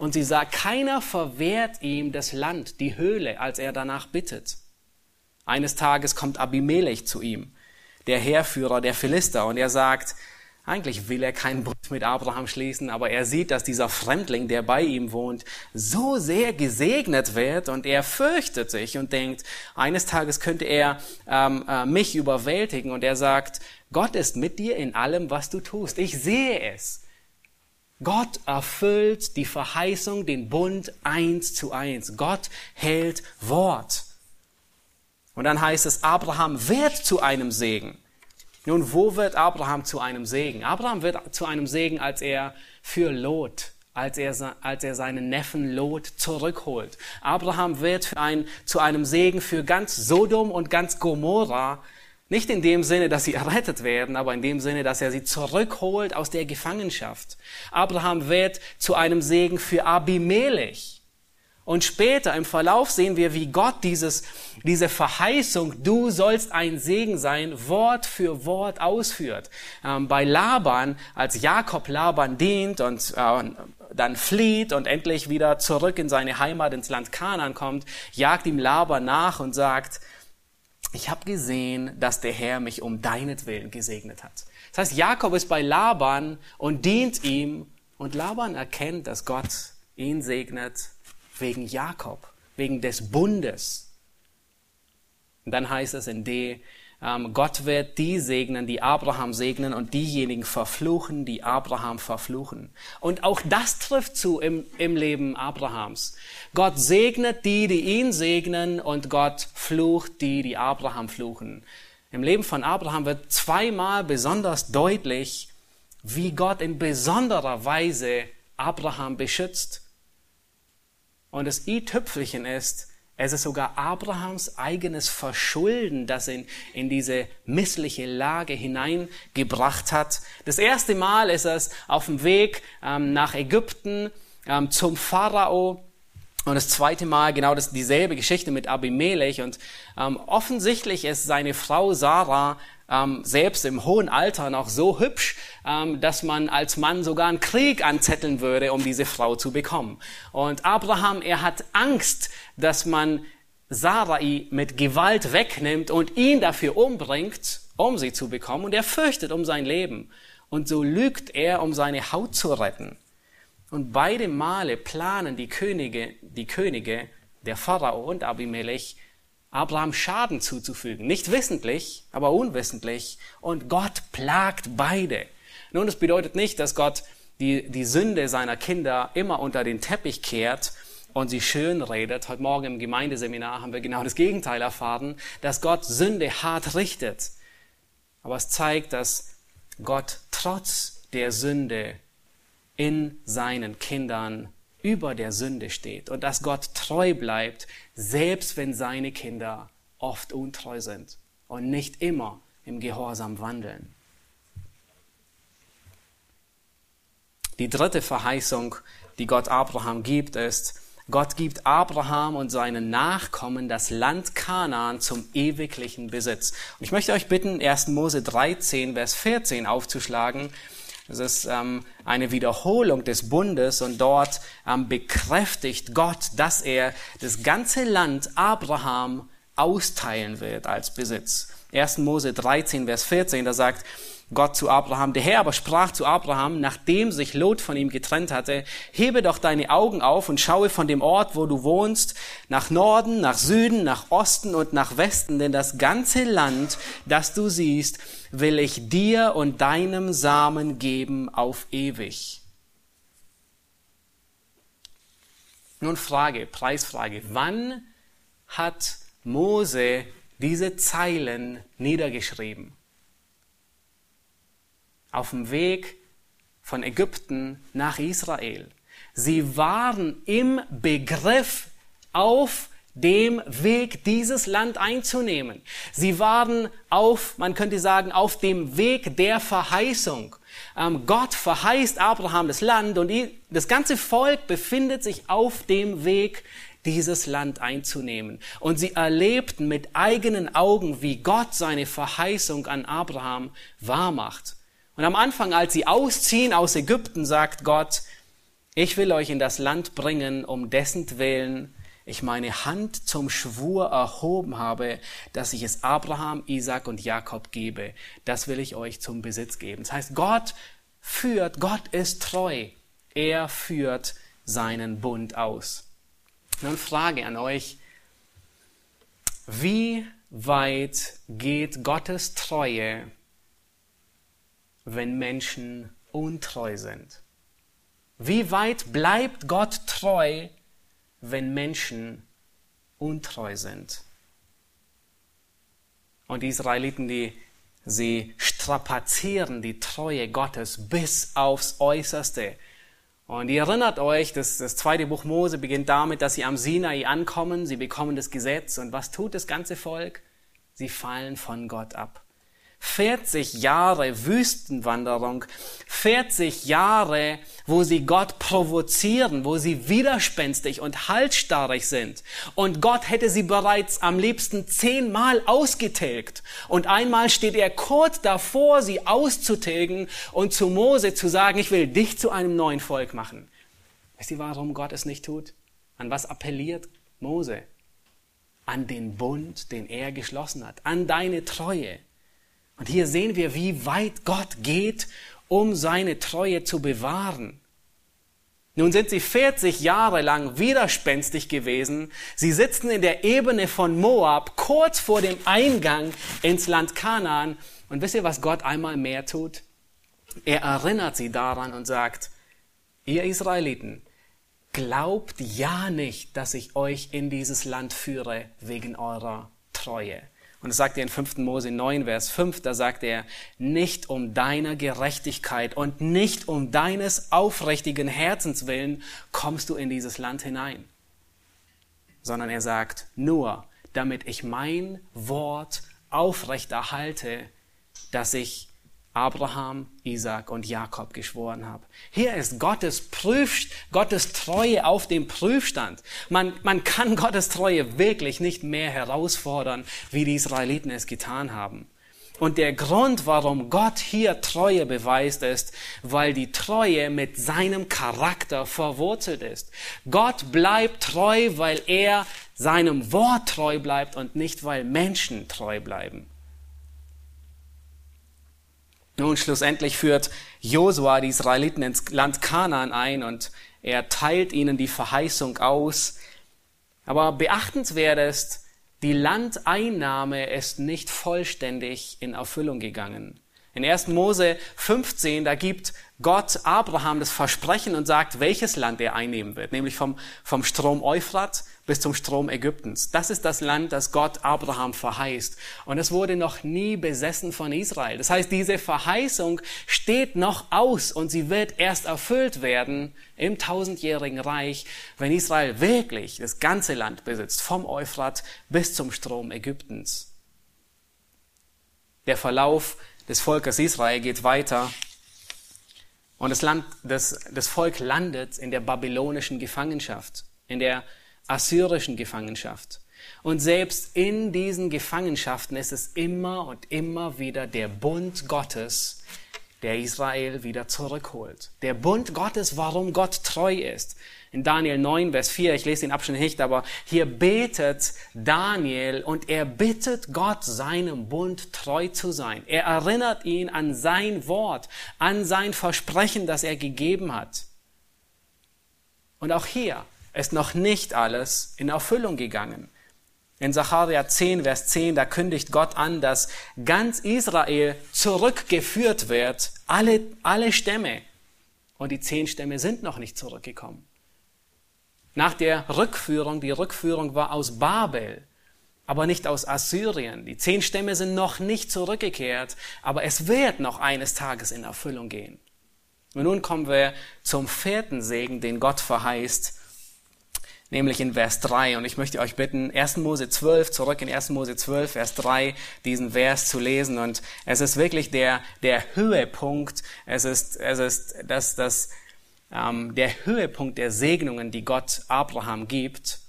Und sie sagt, keiner verwehrt ihm das Land, die Höhle, als er danach bittet. Eines Tages kommt Abimelech zu ihm, der Heerführer der Philister, und er sagt, eigentlich will er keinen Bund mit Abraham schließen, aber er sieht, dass dieser Fremdling, der bei ihm wohnt, so sehr gesegnet wird und er fürchtet sich und denkt, eines Tages könnte er ähm, äh, mich überwältigen und er sagt, Gott ist mit dir in allem, was du tust. Ich sehe es. Gott erfüllt die Verheißung, den Bund eins zu eins. Gott hält Wort. Und dann heißt es, Abraham wird zu einem Segen. Nun, wo wird Abraham zu einem Segen? Abraham wird zu einem Segen, als er für Lot, als er, als er seinen Neffen Lot zurückholt. Abraham wird ein, zu einem Segen für ganz Sodom und ganz Gomorra, nicht in dem Sinne, dass sie errettet werden, aber in dem Sinne, dass er sie zurückholt aus der Gefangenschaft. Abraham wird zu einem Segen für Abimelech. Und später im Verlauf sehen wir, wie Gott dieses, diese Verheißung, du sollst ein Segen sein, Wort für Wort ausführt. Ähm, bei Laban, als Jakob Laban dient und äh, dann flieht und endlich wieder zurück in seine Heimat ins Land Kanaan kommt, jagt ihm Laban nach und sagt, ich habe gesehen, dass der Herr mich um deinetwillen gesegnet hat. Das heißt, Jakob ist bei Laban und dient ihm und Laban erkennt, dass Gott ihn segnet wegen Jakob, wegen des Bundes. Und dann heißt es in D, Gott wird die segnen, die Abraham segnen und diejenigen verfluchen, die Abraham verfluchen. Und auch das trifft zu im, im Leben Abrahams. Gott segnet die, die ihn segnen und Gott flucht die, die Abraham fluchen. Im Leben von Abraham wird zweimal besonders deutlich, wie Gott in besonderer Weise Abraham beschützt und das i-Tüpfelchen ist, es ist sogar Abrahams eigenes Verschulden, das ihn in diese missliche Lage hineingebracht hat. Das erste Mal ist es auf dem Weg ähm, nach Ägypten ähm, zum Pharao. Und das zweite Mal genau das, dieselbe Geschichte mit Abimelech. Und ähm, offensichtlich ist seine Frau Sarah ähm, selbst im hohen Alter noch so hübsch, ähm, dass man als Mann sogar einen Krieg anzetteln würde, um diese Frau zu bekommen. Und Abraham, er hat Angst, dass man Sarai mit Gewalt wegnimmt und ihn dafür umbringt, um sie zu bekommen. Und er fürchtet um sein Leben. Und so lügt er, um seine Haut zu retten. Und beide Male planen die Könige, die Könige, der Pharao und Abimelech, Abraham Schaden zuzufügen. Nicht wissentlich, aber unwissentlich. Und Gott plagt beide. Nun, das bedeutet nicht, dass Gott die, die Sünde seiner Kinder immer unter den Teppich kehrt und sie schön redet. Heute Morgen im Gemeindeseminar haben wir genau das Gegenteil erfahren, dass Gott Sünde hart richtet. Aber es zeigt, dass Gott trotz der Sünde in seinen Kindern über der Sünde steht und dass Gott treu bleibt, selbst wenn seine Kinder oft untreu sind und nicht immer im Gehorsam wandeln. Die dritte Verheißung, die Gott Abraham gibt, ist, Gott gibt Abraham und seinen Nachkommen das Land Kanaan zum ewiglichen Besitz. Und ich möchte euch bitten, 1. Mose 13, Vers 14 aufzuschlagen. Es ist ähm, eine Wiederholung des Bundes und dort ähm, bekräftigt Gott, dass er das ganze Land Abraham austeilen wird als Besitz. 1. Mose 13, Vers 14, da sagt Gott zu Abraham, der Herr aber sprach zu Abraham, nachdem sich Lot von ihm getrennt hatte, hebe doch deine Augen auf und schaue von dem Ort, wo du wohnst, nach Norden, nach Süden, nach Osten und nach Westen, denn das ganze Land, das du siehst, will ich dir und deinem Samen geben auf ewig. Nun Frage, Preisfrage, wann hat Mose diese Zeilen niedergeschrieben? Auf dem Weg von Ägypten nach Israel. Sie waren im Begriff, auf dem Weg, dieses Land einzunehmen. Sie waren auf, man könnte sagen, auf dem Weg der Verheißung. Ähm, Gott verheißt Abraham das Land und das ganze Volk befindet sich auf dem Weg, dieses Land einzunehmen. Und sie erlebten mit eigenen Augen, wie Gott seine Verheißung an Abraham wahrmacht. Und am Anfang, als sie ausziehen aus Ägypten, sagt Gott, ich will euch in das Land bringen, um dessen Willen ich meine Hand zum Schwur erhoben habe, dass ich es Abraham, Isaac und Jakob gebe. Das will ich euch zum Besitz geben. Das heißt, Gott führt, Gott ist treu. Er führt seinen Bund aus. Nun Frage an euch. Wie weit geht Gottes Treue wenn Menschen untreu sind? Wie weit bleibt Gott treu, wenn Menschen untreu sind? Und die Israeliten, die, sie strapazieren die Treue Gottes bis aufs Äußerste. Und ihr erinnert euch, das, das zweite Buch Mose beginnt damit, dass sie am Sinai ankommen, sie bekommen das Gesetz und was tut das ganze Volk? Sie fallen von Gott ab. 40 Jahre Wüstenwanderung, 40 Jahre, wo sie Gott provozieren, wo sie widerspenstig und halsstarrig sind. Und Gott hätte sie bereits am liebsten zehnmal ausgetilgt. Und einmal steht er kurz davor, sie auszutilgen und zu Mose zu sagen, ich will dich zu einem neuen Volk machen. Wisst ihr, warum Gott es nicht tut? An was appelliert Mose? An den Bund, den er geschlossen hat, an deine Treue. Und hier sehen wir, wie weit Gott geht, um seine Treue zu bewahren. Nun sind sie 40 Jahre lang widerspenstig gewesen. Sie sitzen in der Ebene von Moab, kurz vor dem Eingang ins Land Kanaan. Und wisst ihr, was Gott einmal mehr tut? Er erinnert sie daran und sagt, ihr Israeliten, glaubt ja nicht, dass ich euch in dieses Land führe wegen eurer Treue. Und das sagt er in 5. Mose 9, Vers 5, da sagt er, nicht um deiner Gerechtigkeit und nicht um deines aufrichtigen Herzens willen kommst du in dieses Land hinein, sondern er sagt, nur damit ich mein Wort aufrechterhalte, dass ich Abraham, Isaac und Jakob geschworen habe. Hier ist Gottes Prüf, Gottes Treue auf dem Prüfstand. Man, man kann Gottes Treue wirklich nicht mehr herausfordern, wie die Israeliten es getan haben. Und der Grund, warum Gott hier Treue beweist, ist, weil die Treue mit seinem Charakter verwurzelt ist. Gott bleibt treu, weil er seinem Wort treu bleibt und nicht, weil Menschen treu bleiben. Nun, schlussendlich führt Josua die Israeliten ins Land Kanaan ein und er teilt ihnen die Verheißung aus. Aber beachtenswert ist, die Landeinnahme ist nicht vollständig in Erfüllung gegangen. In 1. Mose 15, da gibt Gott Abraham das Versprechen und sagt, welches Land er einnehmen wird, nämlich vom, vom Strom Euphrat bis zum Strom Ägyptens. Das ist das Land, das Gott Abraham verheißt. Und es wurde noch nie besessen von Israel. Das heißt, diese Verheißung steht noch aus und sie wird erst erfüllt werden im tausendjährigen Reich, wenn Israel wirklich das ganze Land besitzt, vom Euphrat bis zum Strom Ägyptens. Der Verlauf des Volkes Israel geht weiter. Und das, Land, das, das Volk landet in der babylonischen Gefangenschaft, in der assyrischen Gefangenschaft. Und selbst in diesen Gefangenschaften ist es immer und immer wieder der Bund Gottes, der Israel wieder zurückholt. Der Bund Gottes, warum Gott treu ist in Daniel 9, Vers 4, ich lese den Abschnitt nicht, aber hier betet Daniel und er bittet Gott, seinem Bund treu zu sein. Er erinnert ihn an sein Wort, an sein Versprechen, das er gegeben hat. Und auch hier ist noch nicht alles in Erfüllung gegangen. In Sacharja 10, Vers 10, da kündigt Gott an, dass ganz Israel zurückgeführt wird, alle, alle Stämme. Und die zehn Stämme sind noch nicht zurückgekommen. Nach der Rückführung, die Rückführung war aus Babel, aber nicht aus Assyrien. Die zehn Stämme sind noch nicht zurückgekehrt, aber es wird noch eines Tages in Erfüllung gehen. Und nun kommen wir zum vierten Segen, den Gott verheißt, nämlich in Vers 3. Und ich möchte euch bitten, 1. Mose 12, zurück in 1. Mose 12, Vers 3, diesen Vers zu lesen. Und es ist wirklich der, der Höhepunkt, es ist, es ist das, das, ähm, der Höhepunkt der Segnungen, die Gott Abraham gibt.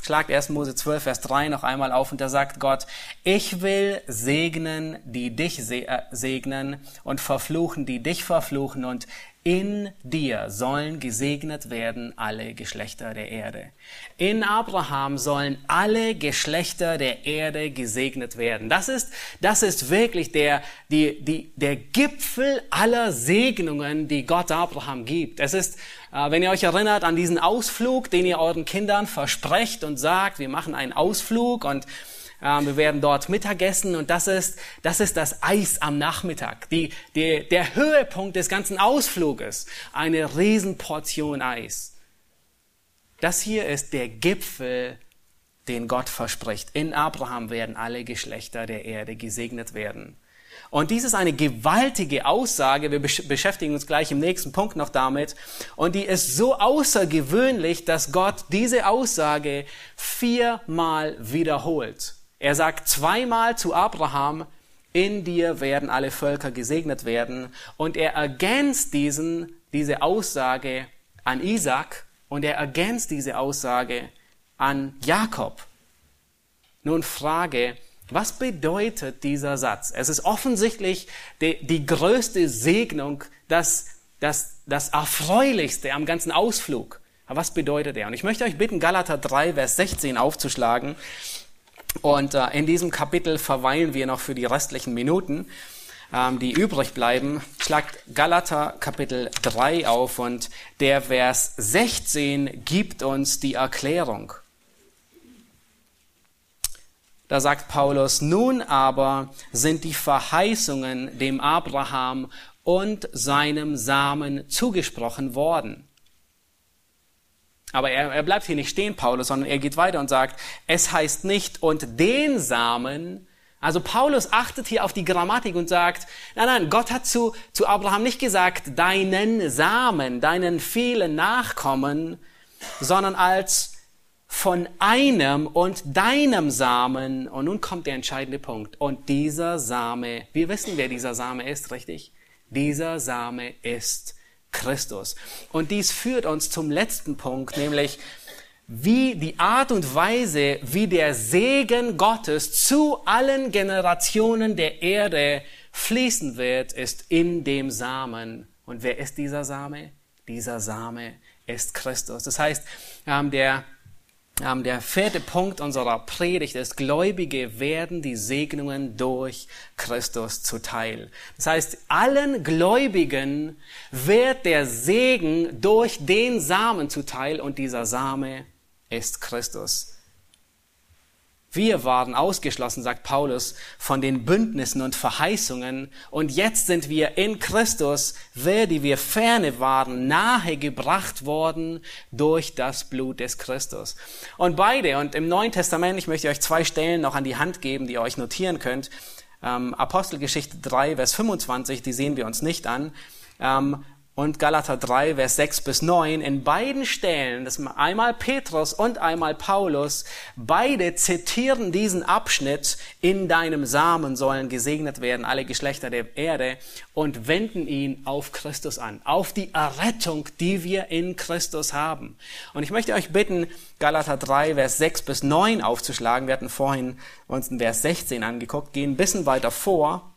Schlagt 1. Mose 12, Vers 3 noch einmal auf und da sagt Gott, ich will segnen, die dich äh, segnen und verfluchen, die dich verfluchen und in dir sollen gesegnet werden alle Geschlechter der Erde. In Abraham sollen alle Geschlechter der Erde gesegnet werden. Das ist, das ist wirklich der, die, die, der Gipfel aller Segnungen, die Gott Abraham gibt. Es ist, äh, wenn ihr euch erinnert an diesen Ausflug, den ihr euren Kindern versprecht und sagt, wir machen einen Ausflug und wir werden dort Mittagessen und das ist, das ist das Eis am Nachmittag. Die, die, der Höhepunkt des ganzen Ausfluges. Eine Riesenportion Eis. Das hier ist der Gipfel, den Gott verspricht. In Abraham werden alle Geschlechter der Erde gesegnet werden. Und dies ist eine gewaltige Aussage. Wir beschäftigen uns gleich im nächsten Punkt noch damit. Und die ist so außergewöhnlich, dass Gott diese Aussage viermal wiederholt. Er sagt zweimal zu Abraham, in dir werden alle Völker gesegnet werden. Und er ergänzt diesen, diese Aussage an Isaac und er ergänzt diese Aussage an Jakob. Nun Frage, was bedeutet dieser Satz? Es ist offensichtlich die, die größte Segnung, das, das, das Erfreulichste am ganzen Ausflug. Aber was bedeutet er? Und ich möchte euch bitten, Galater 3, Vers 16 aufzuschlagen. Und äh, in diesem Kapitel verweilen wir noch für die restlichen Minuten, ähm, die übrig bleiben. Schlagt Galater Kapitel 3 auf und der Vers 16 gibt uns die Erklärung. Da sagt Paulus, nun aber sind die Verheißungen dem Abraham und seinem Samen zugesprochen worden. Aber er, er bleibt hier nicht stehen, Paulus, sondern er geht weiter und sagt, es heißt nicht und den Samen, also Paulus achtet hier auf die Grammatik und sagt, nein, nein, Gott hat zu, zu Abraham nicht gesagt, deinen Samen, deinen vielen Nachkommen, sondern als von einem und deinem Samen. Und nun kommt der entscheidende Punkt. Und dieser Same, wir wissen, wer dieser Same ist, richtig? Dieser Same ist Christus. Und dies führt uns zum letzten Punkt, nämlich wie die Art und Weise, wie der Segen Gottes zu allen Generationen der Erde fließen wird, ist in dem Samen. Und wer ist dieser Same? Dieser Same ist Christus. Das heißt, der der vierte Punkt unserer Predigt ist, Gläubige werden die Segnungen durch Christus zuteil. Das heißt, allen Gläubigen wird der Segen durch den Samen zuteil und dieser Same ist Christus. Wir waren ausgeschlossen, sagt Paulus, von den Bündnissen und Verheißungen und jetzt sind wir in Christus, wer die wir ferne waren, nahe gebracht worden durch das Blut des Christus. Und beide, und im Neuen Testament, ich möchte euch zwei Stellen noch an die Hand geben, die ihr euch notieren könnt. Ähm, Apostelgeschichte 3, Vers 25, die sehen wir uns nicht an. Ähm, und Galater 3, Vers 6 bis 9, in beiden Stellen, das einmal Petrus und einmal Paulus, beide zitieren diesen Abschnitt, in deinem Samen sollen gesegnet werden alle Geschlechter der Erde und wenden ihn auf Christus an, auf die Errettung, die wir in Christus haben. Und ich möchte euch bitten, Galater 3, Vers 6 bis 9 aufzuschlagen. Wir hatten vorhin uns den Vers 16 angeguckt, gehen ein bisschen weiter vor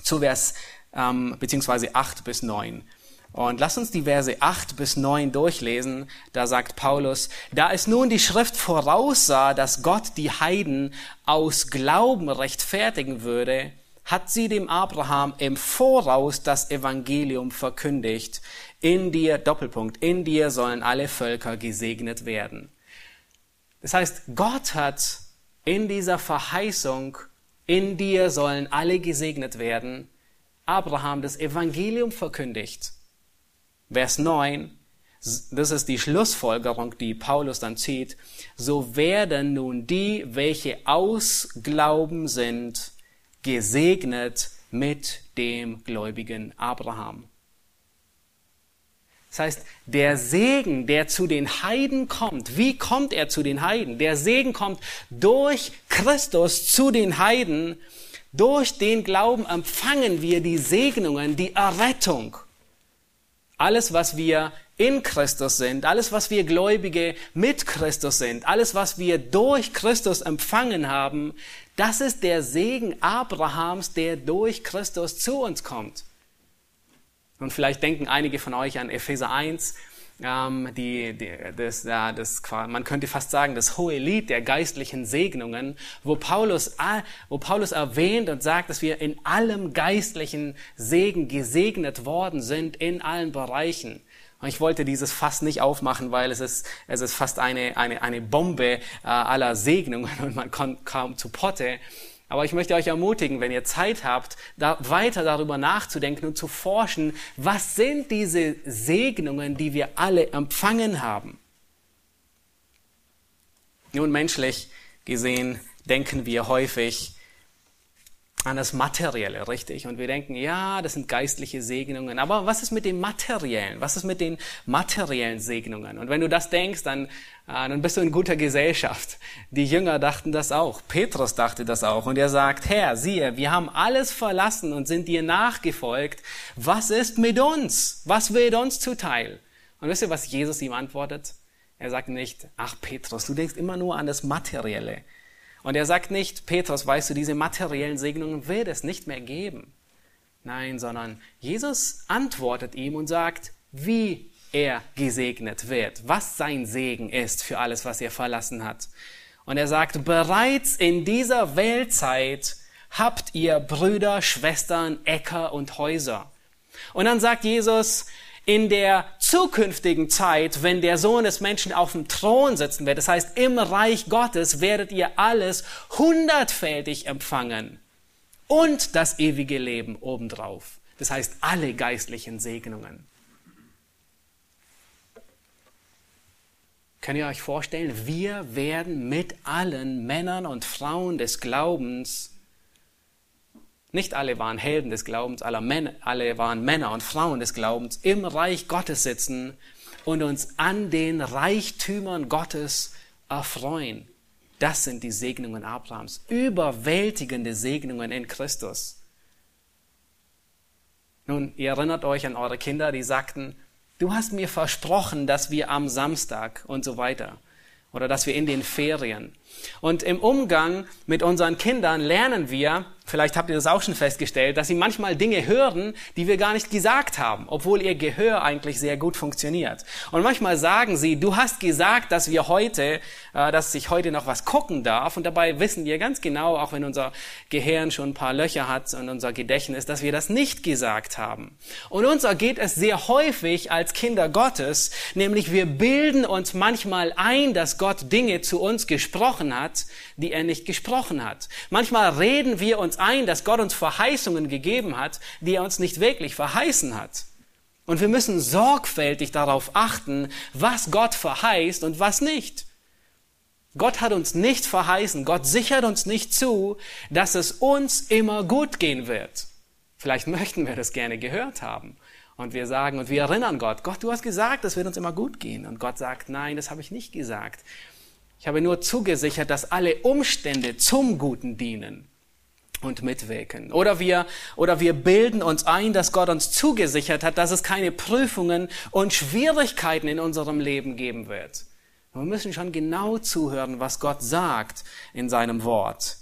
zu Vers, ähm, beziehungsweise 8 bis 9. Und lass uns die Verse 8 bis 9 durchlesen. Da sagt Paulus, da es nun die Schrift voraussah, dass Gott die Heiden aus Glauben rechtfertigen würde, hat sie dem Abraham im Voraus das Evangelium verkündigt. In dir, Doppelpunkt, in dir sollen alle Völker gesegnet werden. Das heißt, Gott hat in dieser Verheißung, in dir sollen alle gesegnet werden, Abraham das Evangelium verkündigt. Vers 9, das ist die Schlussfolgerung, die Paulus dann zieht, so werden nun die, welche aus Glauben sind, gesegnet mit dem gläubigen Abraham. Das heißt, der Segen, der zu den Heiden kommt, wie kommt er zu den Heiden? Der Segen kommt durch Christus zu den Heiden. Durch den Glauben empfangen wir die Segnungen, die Errettung alles, was wir in Christus sind, alles, was wir Gläubige mit Christus sind, alles, was wir durch Christus empfangen haben, das ist der Segen Abrahams, der durch Christus zu uns kommt. Und vielleicht denken einige von euch an Epheser 1, ähm, die, die, das, ja, das, man könnte fast sagen, das hohe Lied der geistlichen Segnungen, wo Paulus, wo Paulus erwähnt und sagt, dass wir in allem geistlichen Segen gesegnet worden sind, in allen Bereichen. Und ich wollte dieses Fass nicht aufmachen, weil es ist, es ist fast eine, eine, eine Bombe äh, aller Segnungen und man kommt kaum zu Potte. Aber ich möchte euch ermutigen, wenn ihr Zeit habt, da weiter darüber nachzudenken und zu forschen, was sind diese Segnungen, die wir alle empfangen haben. Nun, menschlich gesehen denken wir häufig, an das Materielle, richtig? Und wir denken, ja, das sind geistliche Segnungen. Aber was ist mit den materiellen? Was ist mit den materiellen Segnungen? Und wenn du das denkst, dann, äh, dann bist du in guter Gesellschaft. Die Jünger dachten das auch. Petrus dachte das auch. Und er sagt, Herr, siehe, wir haben alles verlassen und sind dir nachgefolgt. Was ist mit uns? Was wird uns zuteil? Und wisst ihr, was Jesus ihm antwortet? Er sagt nicht, ach Petrus, du denkst immer nur an das Materielle. Und er sagt nicht, Petrus, weißt du, diese materiellen Segnungen wird es nicht mehr geben. Nein, sondern Jesus antwortet ihm und sagt, wie er gesegnet wird, was sein Segen ist für alles, was er verlassen hat. Und er sagt, bereits in dieser Weltzeit habt ihr Brüder, Schwestern, Äcker und Häuser. Und dann sagt Jesus, in der zukünftigen Zeit, wenn der Sohn des Menschen auf dem Thron sitzen wird, das heißt im Reich Gottes, werdet ihr alles hundertfältig empfangen und das ewige Leben obendrauf. Das heißt alle geistlichen Segnungen. Könnt ihr euch vorstellen, wir werden mit allen Männern und Frauen des Glaubens nicht alle waren Helden des Glaubens, alle, waren Männer und Frauen des Glaubens, im Reich Gottes sitzen und uns an den Reichtümern Gottes erfreuen. Das sind die Segnungen Abrahams, überwältigende Segnungen in Christus. Nun, ihr erinnert euch an eure Kinder, die sagten, du hast mir versprochen, dass wir am Samstag und so weiter oder dass wir in den Ferien. Und im Umgang mit unseren Kindern lernen wir, vielleicht habt ihr das auch schon festgestellt, dass sie manchmal Dinge hören, die wir gar nicht gesagt haben, obwohl ihr Gehör eigentlich sehr gut funktioniert. Und manchmal sagen sie, du hast gesagt, dass wir heute, äh, dass ich heute noch was gucken darf. Und dabei wissen wir ganz genau, auch wenn unser Gehirn schon ein paar Löcher hat und unser Gedächtnis, dass wir das nicht gesagt haben. Und uns ergeht es sehr häufig als Kinder Gottes, nämlich wir bilden uns manchmal ein, dass Gott Dinge zu uns gesprochen hat, die er nicht gesprochen hat. Manchmal reden wir uns ein, dass Gott uns Verheißungen gegeben hat, die er uns nicht wirklich verheißen hat. Und wir müssen sorgfältig darauf achten, was Gott verheißt und was nicht. Gott hat uns nicht verheißen, Gott sichert uns nicht zu, dass es uns immer gut gehen wird. Vielleicht möchten wir das gerne gehört haben. Und wir sagen, und wir erinnern Gott, Gott, du hast gesagt, es wird uns immer gut gehen. Und Gott sagt, nein, das habe ich nicht gesagt. Ich habe nur zugesichert, dass alle Umstände zum Guten dienen und mitwirken. Oder wir, oder wir bilden uns ein, dass Gott uns zugesichert hat, dass es keine Prüfungen und Schwierigkeiten in unserem Leben geben wird. Wir müssen schon genau zuhören, was Gott sagt in seinem Wort.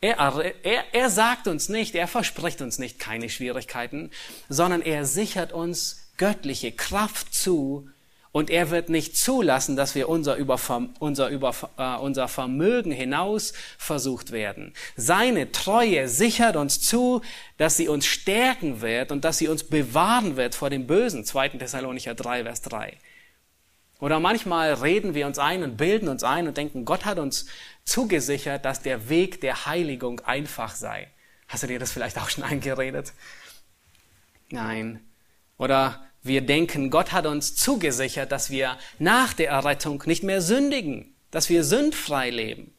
Er, er, er sagt uns nicht, er verspricht uns nicht keine Schwierigkeiten, sondern er sichert uns göttliche Kraft zu, und er wird nicht zulassen, dass wir unser, Überverm unser, Über äh, unser Vermögen hinaus versucht werden. Seine Treue sichert uns zu, dass sie uns stärken wird und dass sie uns bewahren wird vor dem Bösen. 2. Thessalonicher 3, Vers 3. Oder manchmal reden wir uns ein und bilden uns ein und denken, Gott hat uns zugesichert, dass der Weg der Heiligung einfach sei. Hast du dir das vielleicht auch schon eingeredet? Nein. Oder wir denken, Gott hat uns zugesichert, dass wir nach der Errettung nicht mehr sündigen, dass wir sündfrei leben.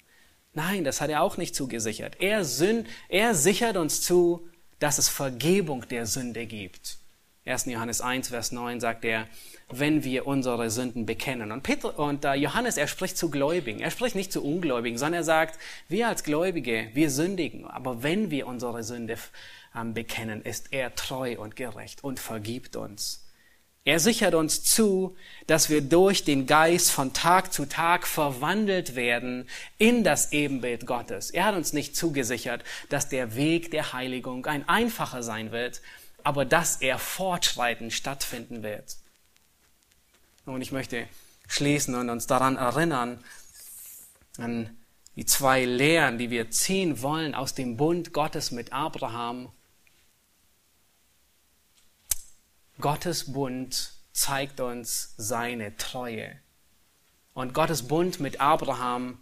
Nein, das hat er auch nicht zugesichert. Er, sünd, er sichert uns zu, dass es Vergebung der Sünde gibt. 1. Johannes 1, Vers 9 sagt er, wenn wir unsere Sünden bekennen. Und, Peter, und uh, Johannes, er spricht zu Gläubigen. Er spricht nicht zu Ungläubigen, sondern er sagt, wir als Gläubige, wir sündigen. Aber wenn wir unsere Sünde ähm, bekennen, ist er treu und gerecht und vergibt uns. Er sichert uns zu, dass wir durch den Geist von Tag zu Tag verwandelt werden in das Ebenbild Gottes. Er hat uns nicht zugesichert, dass der Weg der Heiligung ein einfacher sein wird, aber dass er fortschreitend stattfinden wird. Und ich möchte schließen und uns daran erinnern, an die zwei Lehren, die wir ziehen wollen aus dem Bund Gottes mit Abraham Gottes Bund zeigt uns seine Treue. Und Gottes Bund mit Abraham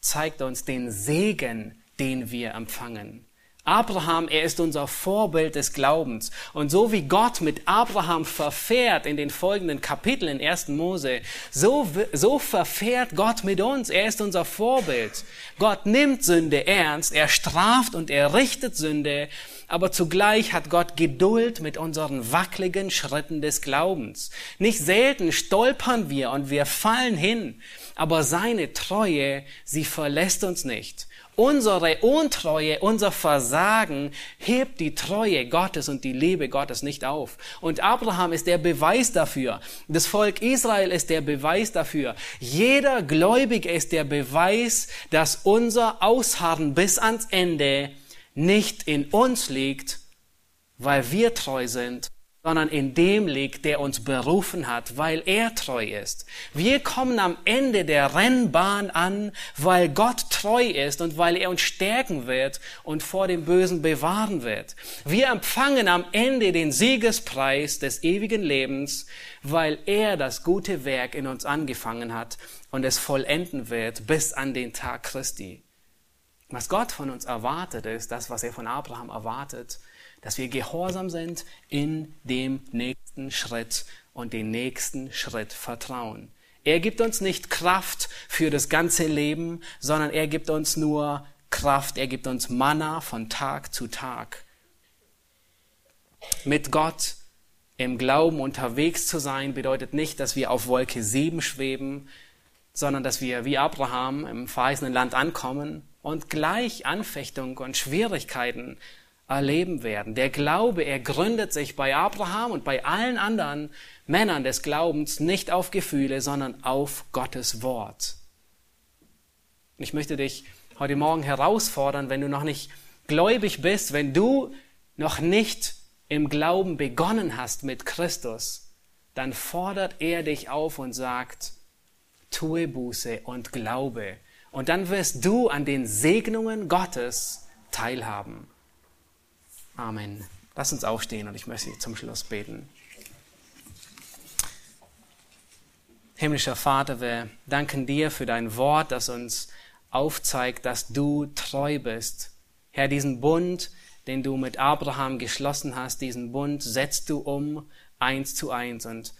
zeigt uns den Segen, den wir empfangen. Abraham, er ist unser Vorbild des Glaubens. Und so wie Gott mit Abraham verfährt in den folgenden Kapiteln in 1. Mose, so, so verfährt Gott mit uns. Er ist unser Vorbild. Gott nimmt Sünde ernst, er straft und er richtet Sünde, aber zugleich hat Gott Geduld mit unseren wackeligen Schritten des Glaubens. Nicht selten stolpern wir und wir fallen hin, aber seine Treue, sie verlässt uns nicht. Unsere Untreue, unser Versagen hebt die Treue Gottes und die Liebe Gottes nicht auf. Und Abraham ist der Beweis dafür. Das Volk Israel ist der Beweis dafür. Jeder Gläubige ist der Beweis, dass unser Ausharren bis ans Ende nicht in uns liegt, weil wir treu sind, sondern in dem liegt, der uns berufen hat, weil er treu ist. Wir kommen am Ende der Rennbahn an, weil Gott treu ist und weil er uns stärken wird und vor dem Bösen bewahren wird. Wir empfangen am Ende den Siegespreis des ewigen Lebens, weil er das gute Werk in uns angefangen hat und es vollenden wird bis an den Tag Christi. Was Gott von uns erwartet, ist das, was er von Abraham erwartet, dass wir gehorsam sind in dem nächsten Schritt und den nächsten Schritt vertrauen. Er gibt uns nicht Kraft für das ganze Leben, sondern er gibt uns nur Kraft, er gibt uns Manna von Tag zu Tag. Mit Gott im Glauben unterwegs zu sein bedeutet nicht, dass wir auf Wolke 7 schweben, sondern dass wir wie Abraham im verheißenen Land ankommen und gleich Anfechtung und Schwierigkeiten erleben werden. Der Glaube, er gründet sich bei Abraham und bei allen anderen Männern des Glaubens nicht auf Gefühle, sondern auf Gottes Wort. Ich möchte dich heute Morgen herausfordern, wenn du noch nicht gläubig bist, wenn du noch nicht im Glauben begonnen hast mit Christus, dann fordert er dich auf und sagt, tue Buße und glaube. Und dann wirst du an den Segnungen Gottes teilhaben. Amen. Lass uns aufstehen und ich möchte zum Schluss beten. Himmlischer Vater, wir danken dir für dein Wort, das uns aufzeigt, dass du treu bist. Herr, diesen Bund, den du mit Abraham geschlossen hast, diesen Bund setzt du um eins zu eins. Und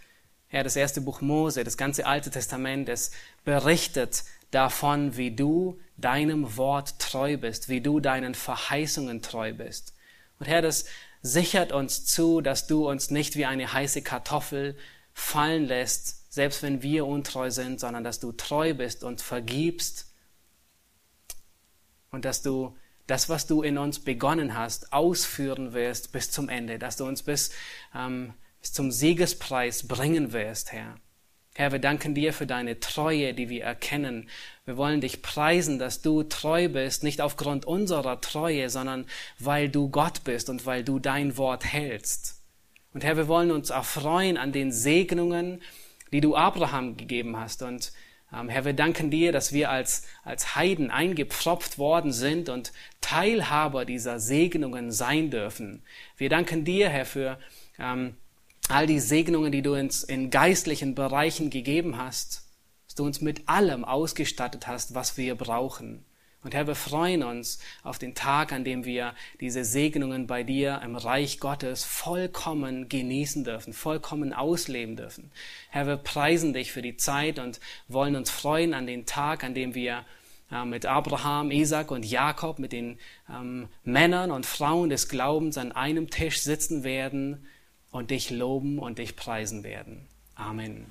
Herr, das erste Buch Mose, das ganze Alte Testament, es berichtet davon, wie du deinem Wort treu bist, wie du deinen Verheißungen treu bist. Und Herr, das sichert uns zu, dass du uns nicht wie eine heiße Kartoffel fallen lässt, selbst wenn wir untreu sind, sondern dass du treu bist und vergibst und dass du das, was du in uns begonnen hast, ausführen wirst bis zum Ende, dass du uns bis, ähm, bis zum Siegespreis bringen wirst, Herr. Herr, wir danken dir für deine Treue, die wir erkennen. Wir wollen dich preisen, dass du treu bist, nicht aufgrund unserer Treue, sondern weil du Gott bist und weil du dein Wort hältst. Und Herr, wir wollen uns erfreuen an den Segnungen, die du Abraham gegeben hast. Und ähm, Herr, wir danken dir, dass wir als, als Heiden eingepfropft worden sind und Teilhaber dieser Segnungen sein dürfen. Wir danken dir, Herr, für ähm, all die Segnungen, die du uns in geistlichen Bereichen gegeben hast, dass du uns mit allem ausgestattet hast, was wir brauchen. Und Herr, wir freuen uns auf den Tag, an dem wir diese Segnungen bei dir im Reich Gottes vollkommen genießen dürfen, vollkommen ausleben dürfen. Herr, wir preisen dich für die Zeit und wollen uns freuen an den Tag, an dem wir äh, mit Abraham, Isaac und Jakob, mit den ähm, Männern und Frauen des Glaubens an einem Tisch sitzen werden und dich loben und dich preisen werden. Amen.